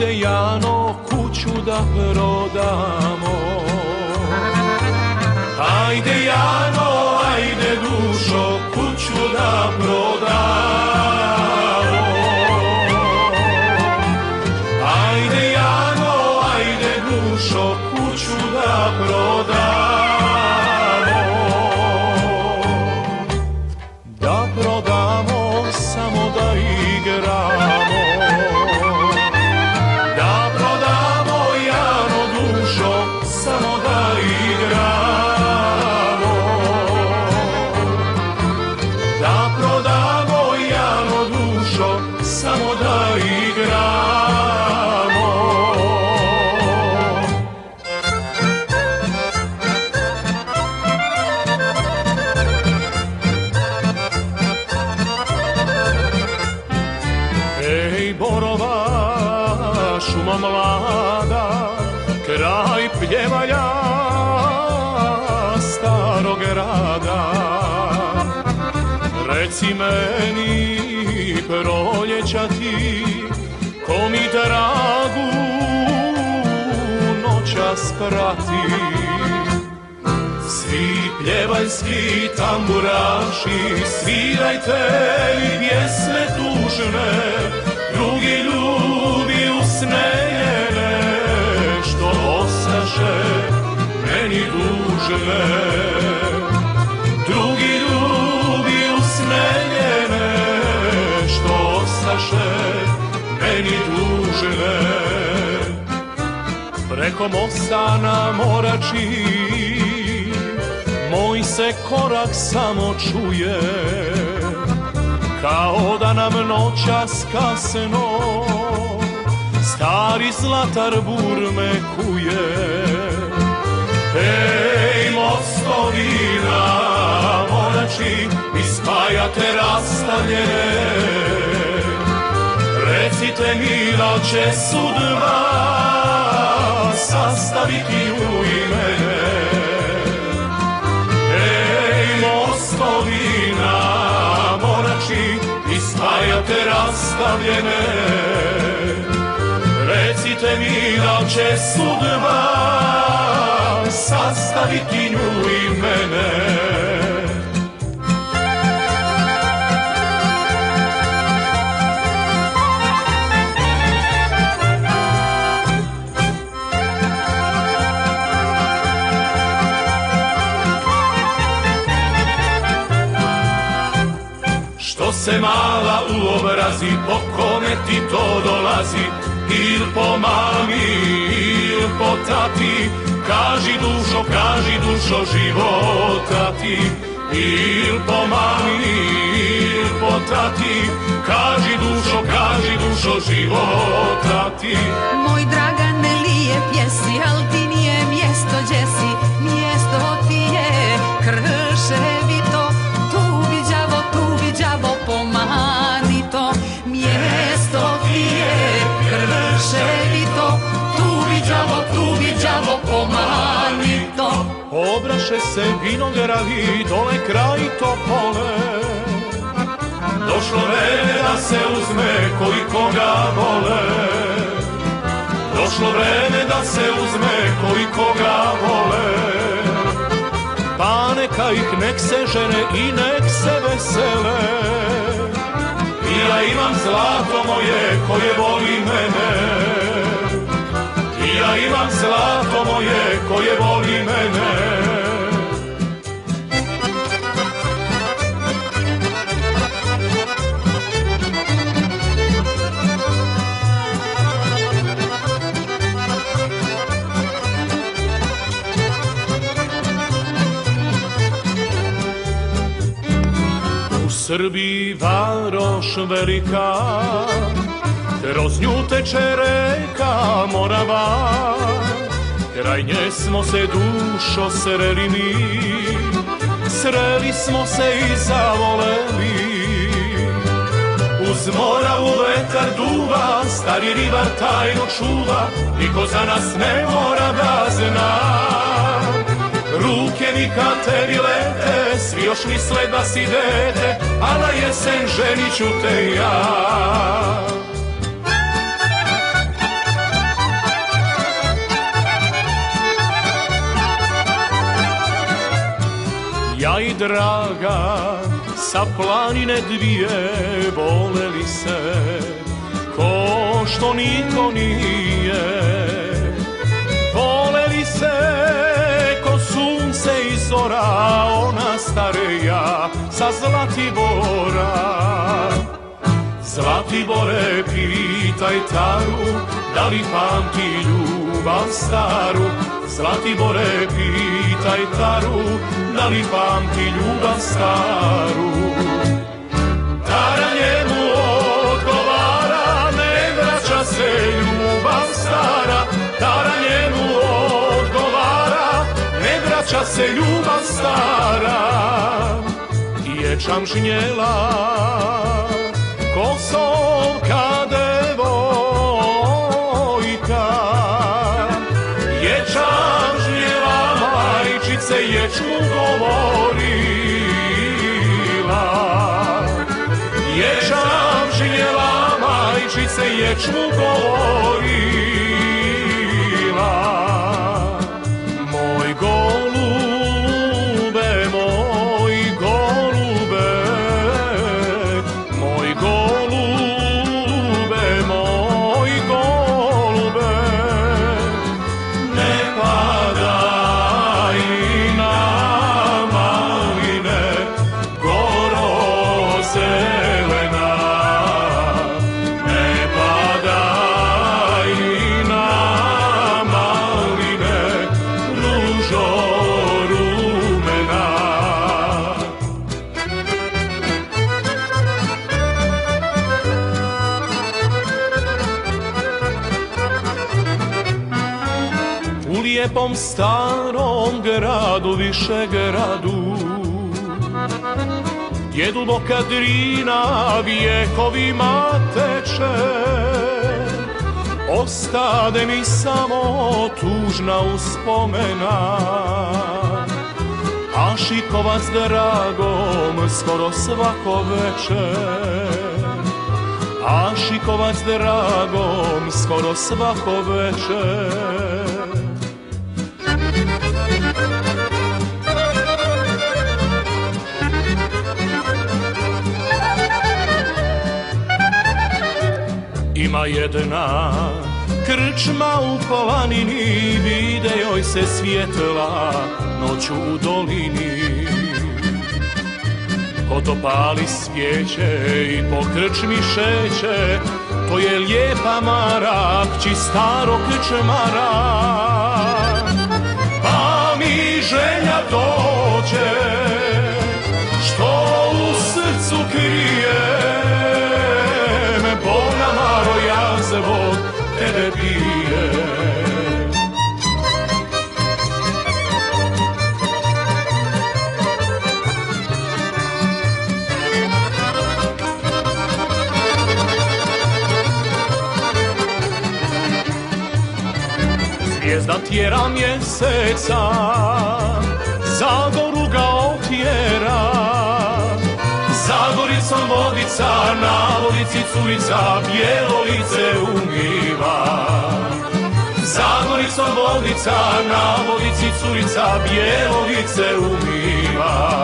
Ajde Jano kuću da prodamo Svi pljevaljski tamburaši, svirajte mi pjesme tužne, drugi ljubi usnejene, što ostaše meni dužne. Drugi ljubi usnejene, što ostaše meni dužne. Preko mosta na morači se korak samo čuje Kao da nam noćas kasno Stari zlatar burme kuje Ej, mostovina morači Ispajate rastavljene Recite mi da će sudba sastaviti u imene rastavljene Recite mi da će sudba sastaviti nju i mene obrazi, po kome ti to dolazi, il po mami, il po tati, kaži dušo, kaži dušo života ti, il po mami, il po tati, kaži dušo, kaži dušo života ti. Moj Dragane lijep jesi, al ti nije mjesto gdje si, mjesto ti je krševito, tu bi đavo pomanito. Obraše se vinogradi, dole kraj topole, Došlo vreme da se uzme koji koga vole. Došlo vreme da se uzme koji koga vole. Pa neka ih nek se žene i nek se vesele. I ja imam zlato moje koje voli mene Ja imam zlato moje koje voli mene. Srbiji varoš velika, kroz nju teče reka Morava, kraj nje smo se dušo sreli mi, sreli smo se i zavoleli. Uz Moravu vetar duva, stari ribar tajno čuva, niko za nas ne mora da zna. Ruke mi kad tebi lete, svi još misle da si dete, a na jesen ženit ću te ja. Ja i draga sa planine dvije voleli se. Ko što niko nije. Voleli se ko sunce i zora ona starija sa Zlatibora. Zlatibore pitaj taru da li pamti ljubav staru. Zlatibore pitaj taru da li pamti ljubav staru. Tara njemu odgovara ne vraća se ljubav stara. Tara njemu odgovara ne vraća se ljubav stara. Ječam žnjela kosovka 出国我 gradu, više gradu. Gdje duboka drina vjekovima teče. Ostade mi samo tužna uspomena. A šikovac dragom skoro svako večer. A šikovac dragom skoro svako večer Ima jedna krčma u planini Vide joj se svjetla noću u dolini. Ko to pali svijeće i po krčmi šeće To je lijepa mara, kći staro krčmara Pa mi želja dođe Tjera mjeseca Zagoru ga otjera. Zagoricom vodica Na vodici curica Bijelo lice umiva Zagoricom vodica Na vodici curica Bijelo lice umiva.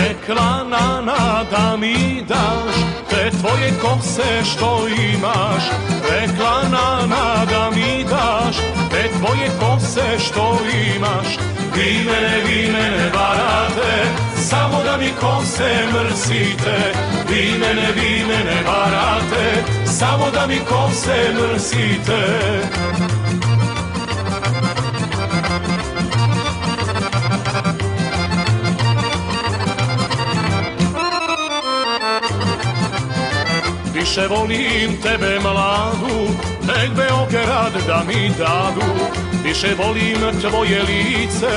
Rekla Nana da mi daš te tvoje kose što imaš. Rekla Nana da mi daš te tvoje kose što imaš. Vi mene, vi mene varate, samo da mi kose mrsite. Vi mene, vi mene varate, samo da mi kose mrsite. Više volim tebe mladu, nek Beograd da mi dadu. Više volim tvoje lice,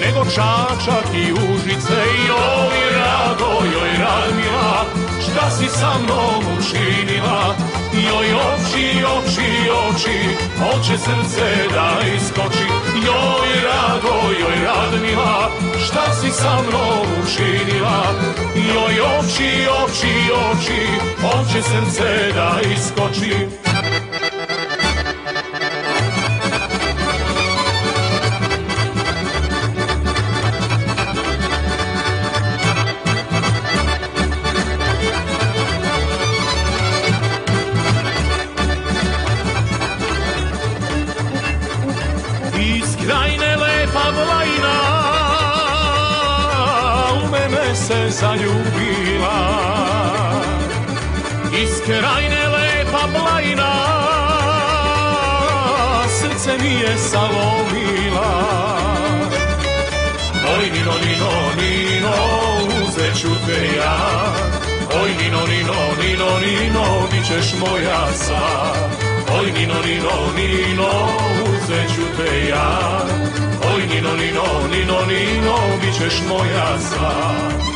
nego čačak i užice. Joj rado, joj radmila, šta si sa mnom učinila? Joj oči, oči, oči, oče srce da iskoči. Joj rado, joj radmila, šta si sa mnom učinila? Joj oči, oči, oči, oče srce da iskoči. Zaljubila Iz krajine lepa vlajna srce mi je salomila Oj nino, nino, nino, uzet ću te ja Oj nino, nino, nino, nino, bit ćeš moja sva Oj nino, nino, nino, uzet ću te ja Oj nino, nino, nino, nino, bit ćeš moja sva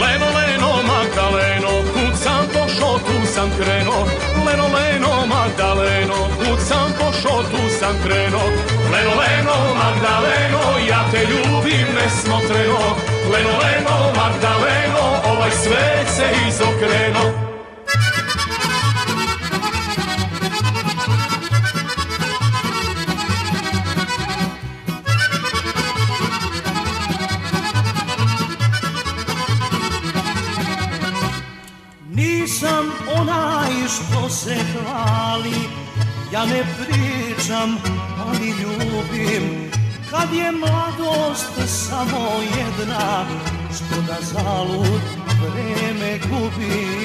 Leno, leno, Magdaleno, kud sam pošao, tu sam krenuo. Leno, leno, Magdaleno, kud sam pošao, tu sam krenuo. Leno, Leno, Magdaleno, ja te ljubim nesmotreno Leno, Leno, Magdaleno, ovaj svet se izokreno se hvali. Ja ne pričam, ali ljubim. Kad je mladost samo jedna Što da zalud vreme gubi.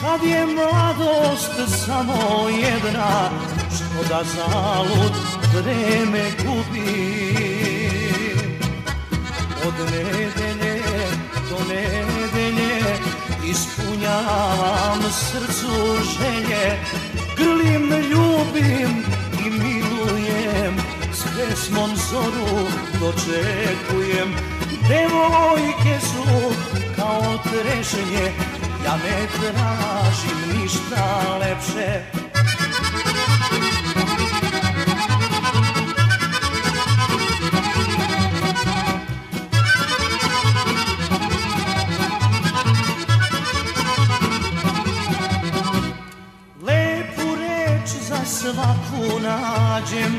Kad je mladost samo jedna Što da zalud vreme gubi. Od nedelje Ispunjavam srcu želje Grlim, ljubim i milujem. S pesmom zoru dočekujem. Devojke su kao trešnje Ja ne tražim ništa lepše nađem.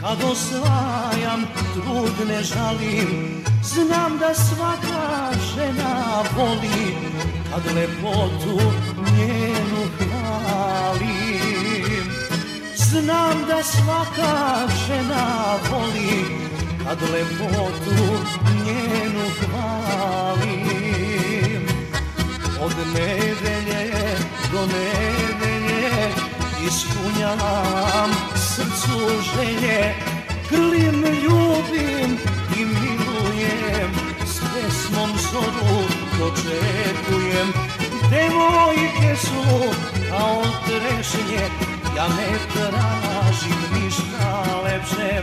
Kad osvajam trud ne žalim. Znam da svaka žena voli Kad lepotu njenu hvalim. Znam da svaka žena voli Kad lepotu njenu hvalim. Od nedelje do nedelje Ispunjavam srcu želje Grlim, ljubim i milujem. S pesmom zoru dočekujem. Devojke su kao trešnje Ja ne tražim ništa lepše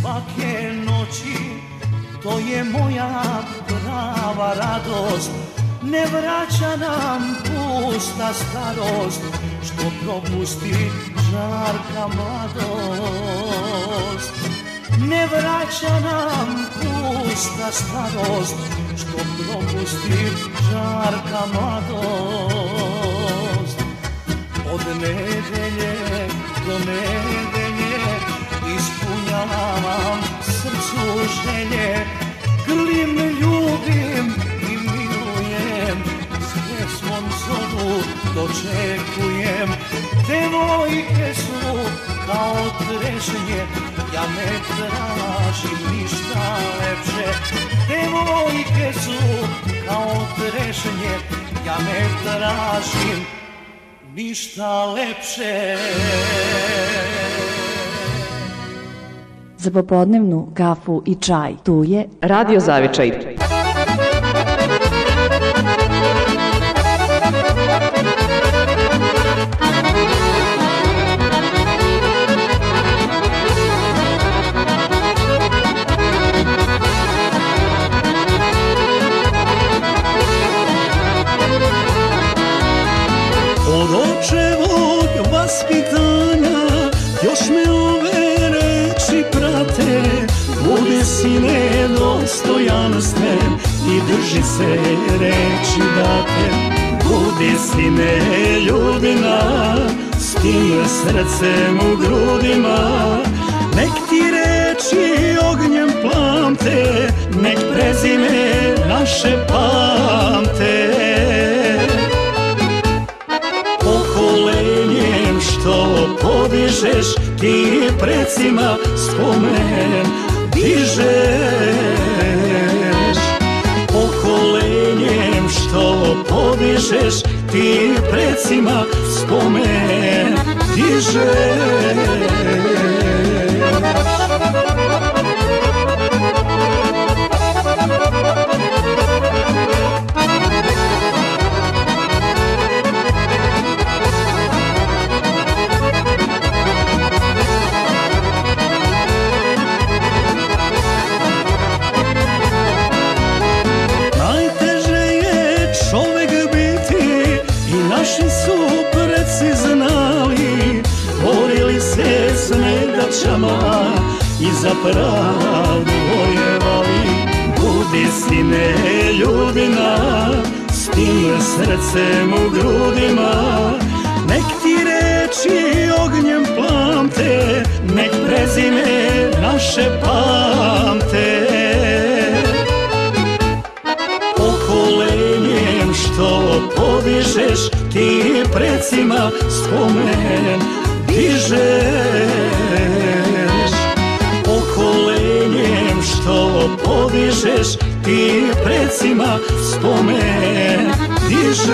svake noći To je moja prava radost Ne vraća nam pusta starost Što propusti žarka mladost Ne vraća nam pusta starost Što propusti žarka mladost Od nedelje do nedelje Ispunjavam srcu želje Grlim, ljubim i milujem. S pesmom zoru dočekujem. Devojke su kao trešnje Ja ne tražim ništa lepše. Devojke su kao trešnje Ja ne tražim ništa lepše Za popodnevnu kafu i čaj tu je Radio Zavičaj. Budi sine ljudina s tim srcem u grudima. Nek ti reči ognjem plamte, nek prezime naše pamte. Pokolenjem što podižeš ti precima spomen dižeš. Pokolenjem što podižeš ti precima spomen dižeš i za pravdu vojevali. Budi sine ljudina s tim srcem u grudima. Nek ti reči ognjem plamte Nek prezime naše pamte. Pokolenjem što podižeš Ti precima spomen dižeš podižeš Ti precima spomen dižeš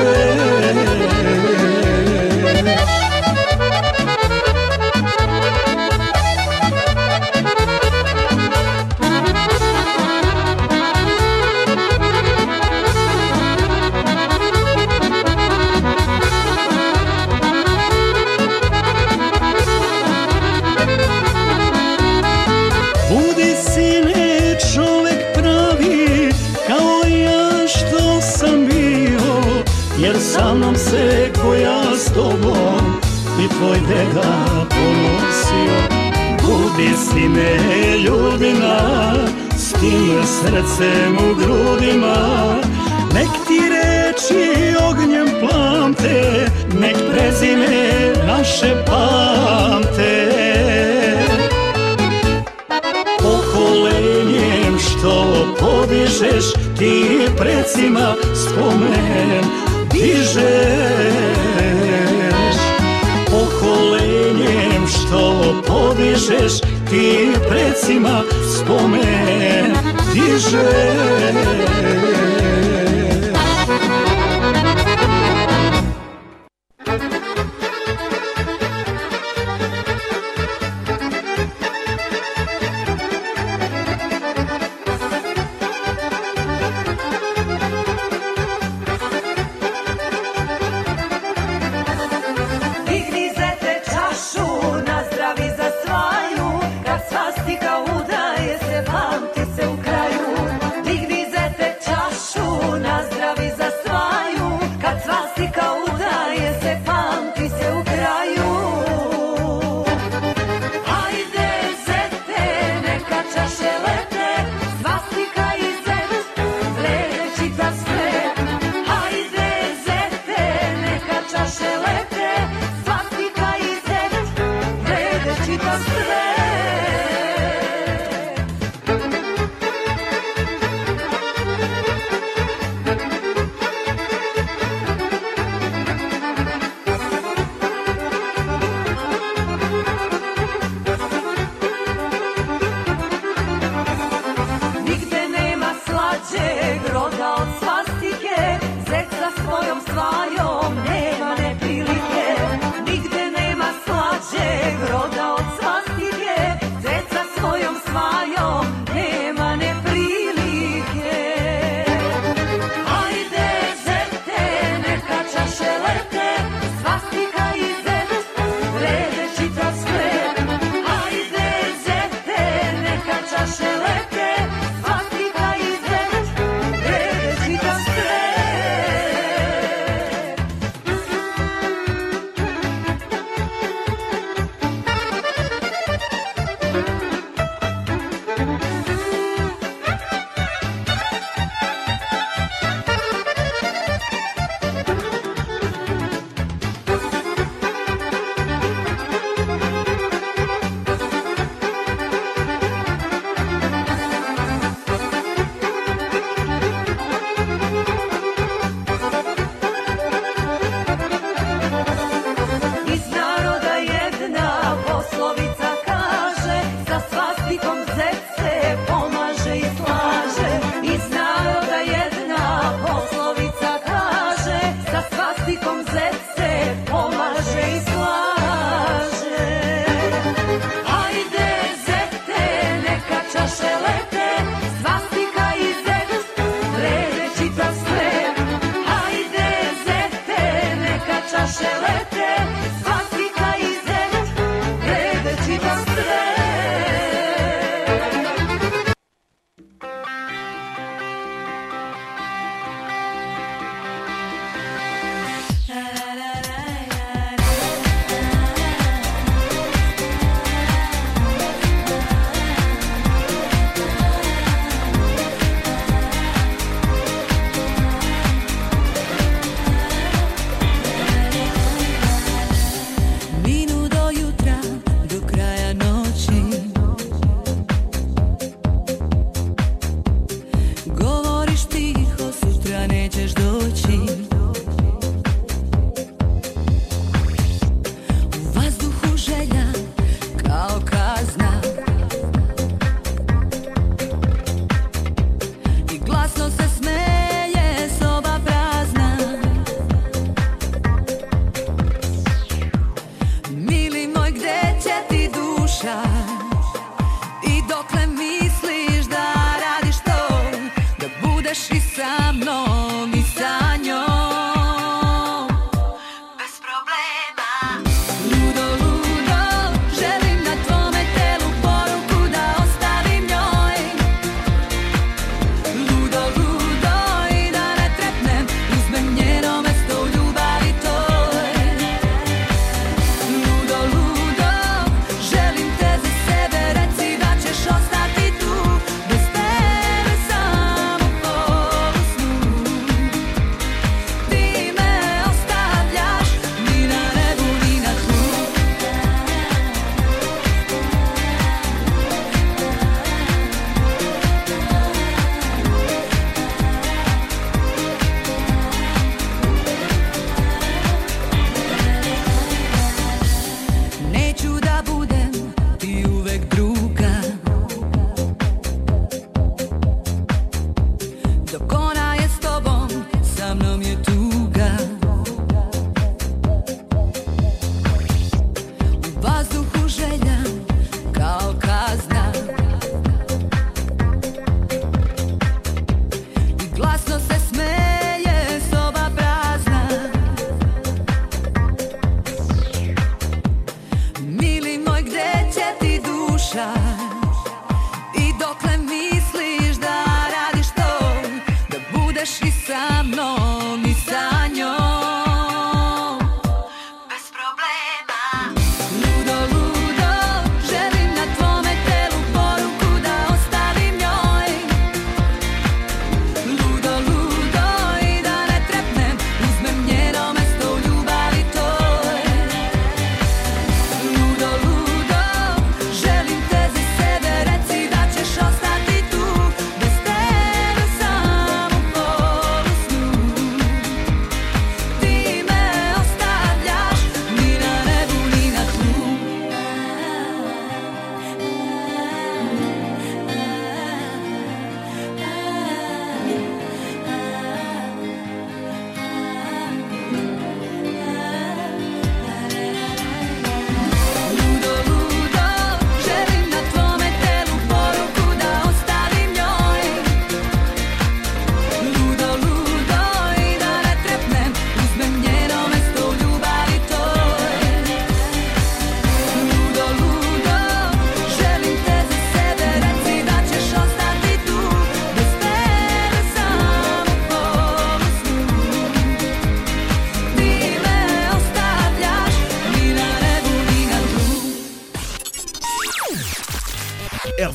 srcem u grudima dižeš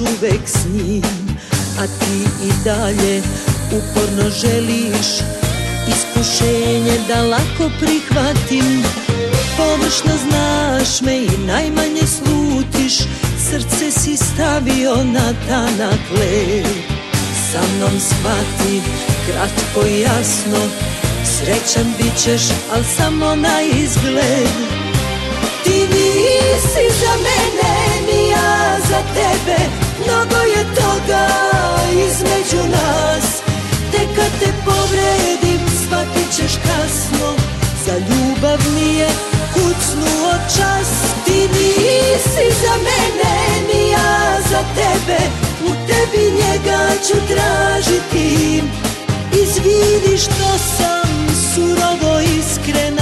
uvek s njim A ti i dalje uporno želiš Iskušenje da lako prihvatim. Površno znaš me i najmanje slutiš Srce si stavio na tanak led. Sa mnom shvati kratko i jasno Srećan bit ćeš, al samo na izgled. Ti nisi za mene, ni ja za tebe toga između nas. Tek kad te povredim, shvatit ćeš kasno. Za ljubav nije kucnuo čas Ti nisi za mene, ni ja za tebe. U tebi njega ću tražiti. Izvidi što sam surovo iskrena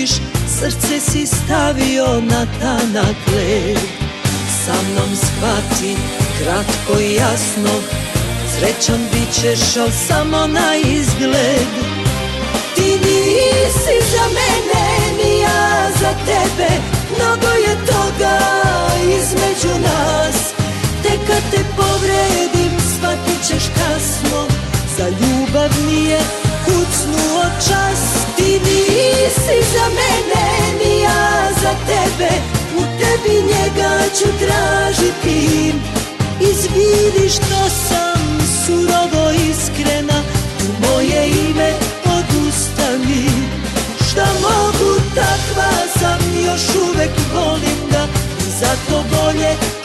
slutiš Srce si stavio na tanak led. Sa mnom shvati kratko i jasno. Srećan bit ćeš, al samo na izgled. Ti nisi za mene, ni ja za tebe. Mnogo je toga između nas. Tek kad te povredim, shvatit ćeš kasno. Za ljubav nije kucnuo čas Ti nisi za mene, ni ja za tebe. U tebi njega ću tražiti. Izvidi što sam surovo iskrena U moje ime odustani. Šta mogu takva sam još uvek volim I zato bolje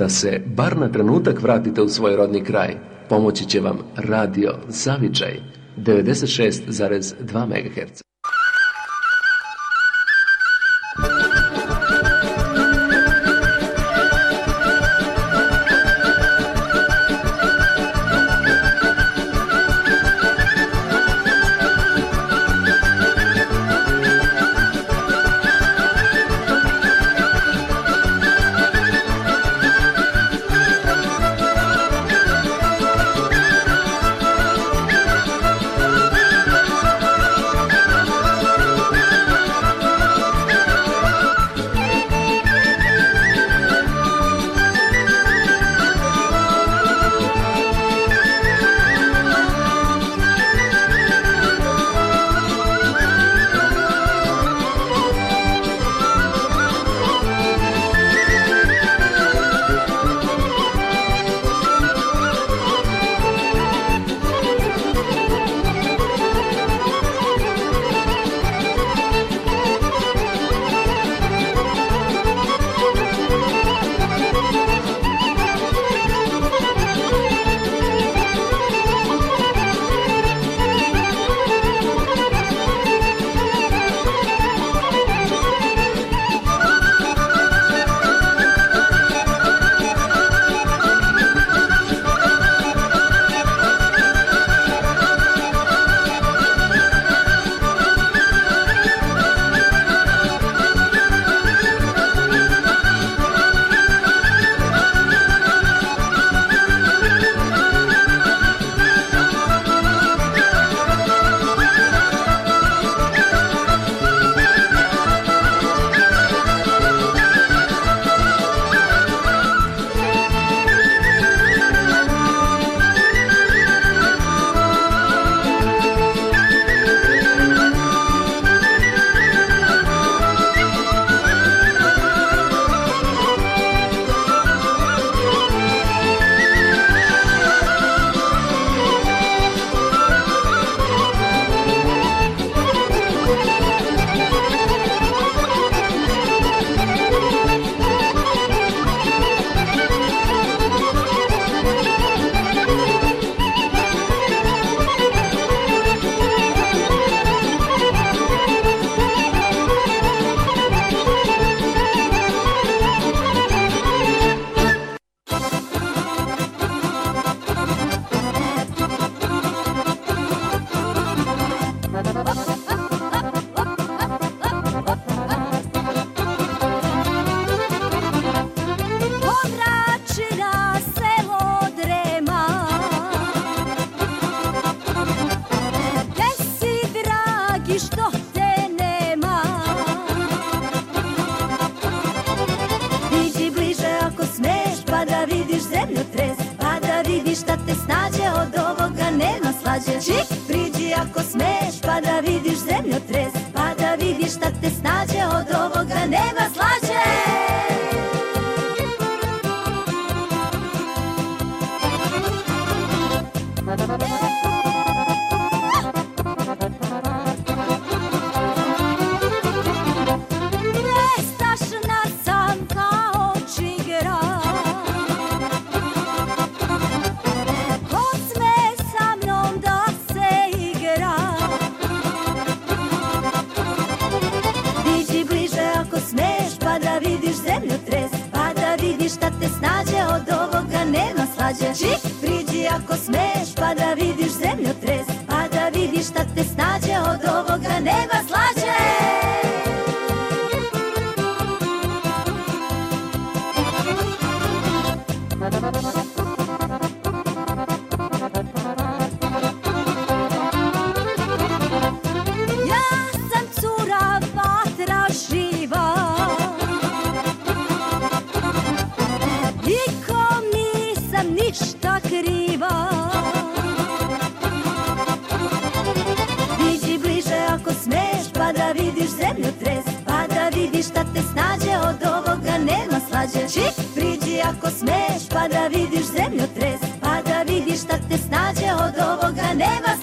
da se bar na trenutak vratite u svoj rodni kraj. Pomoći će vam radio Zavičaj 96,2 MHz. Мажик, приди ако смеш, па да видиш земјотрес, па да видиш так те снаđе, од овога нема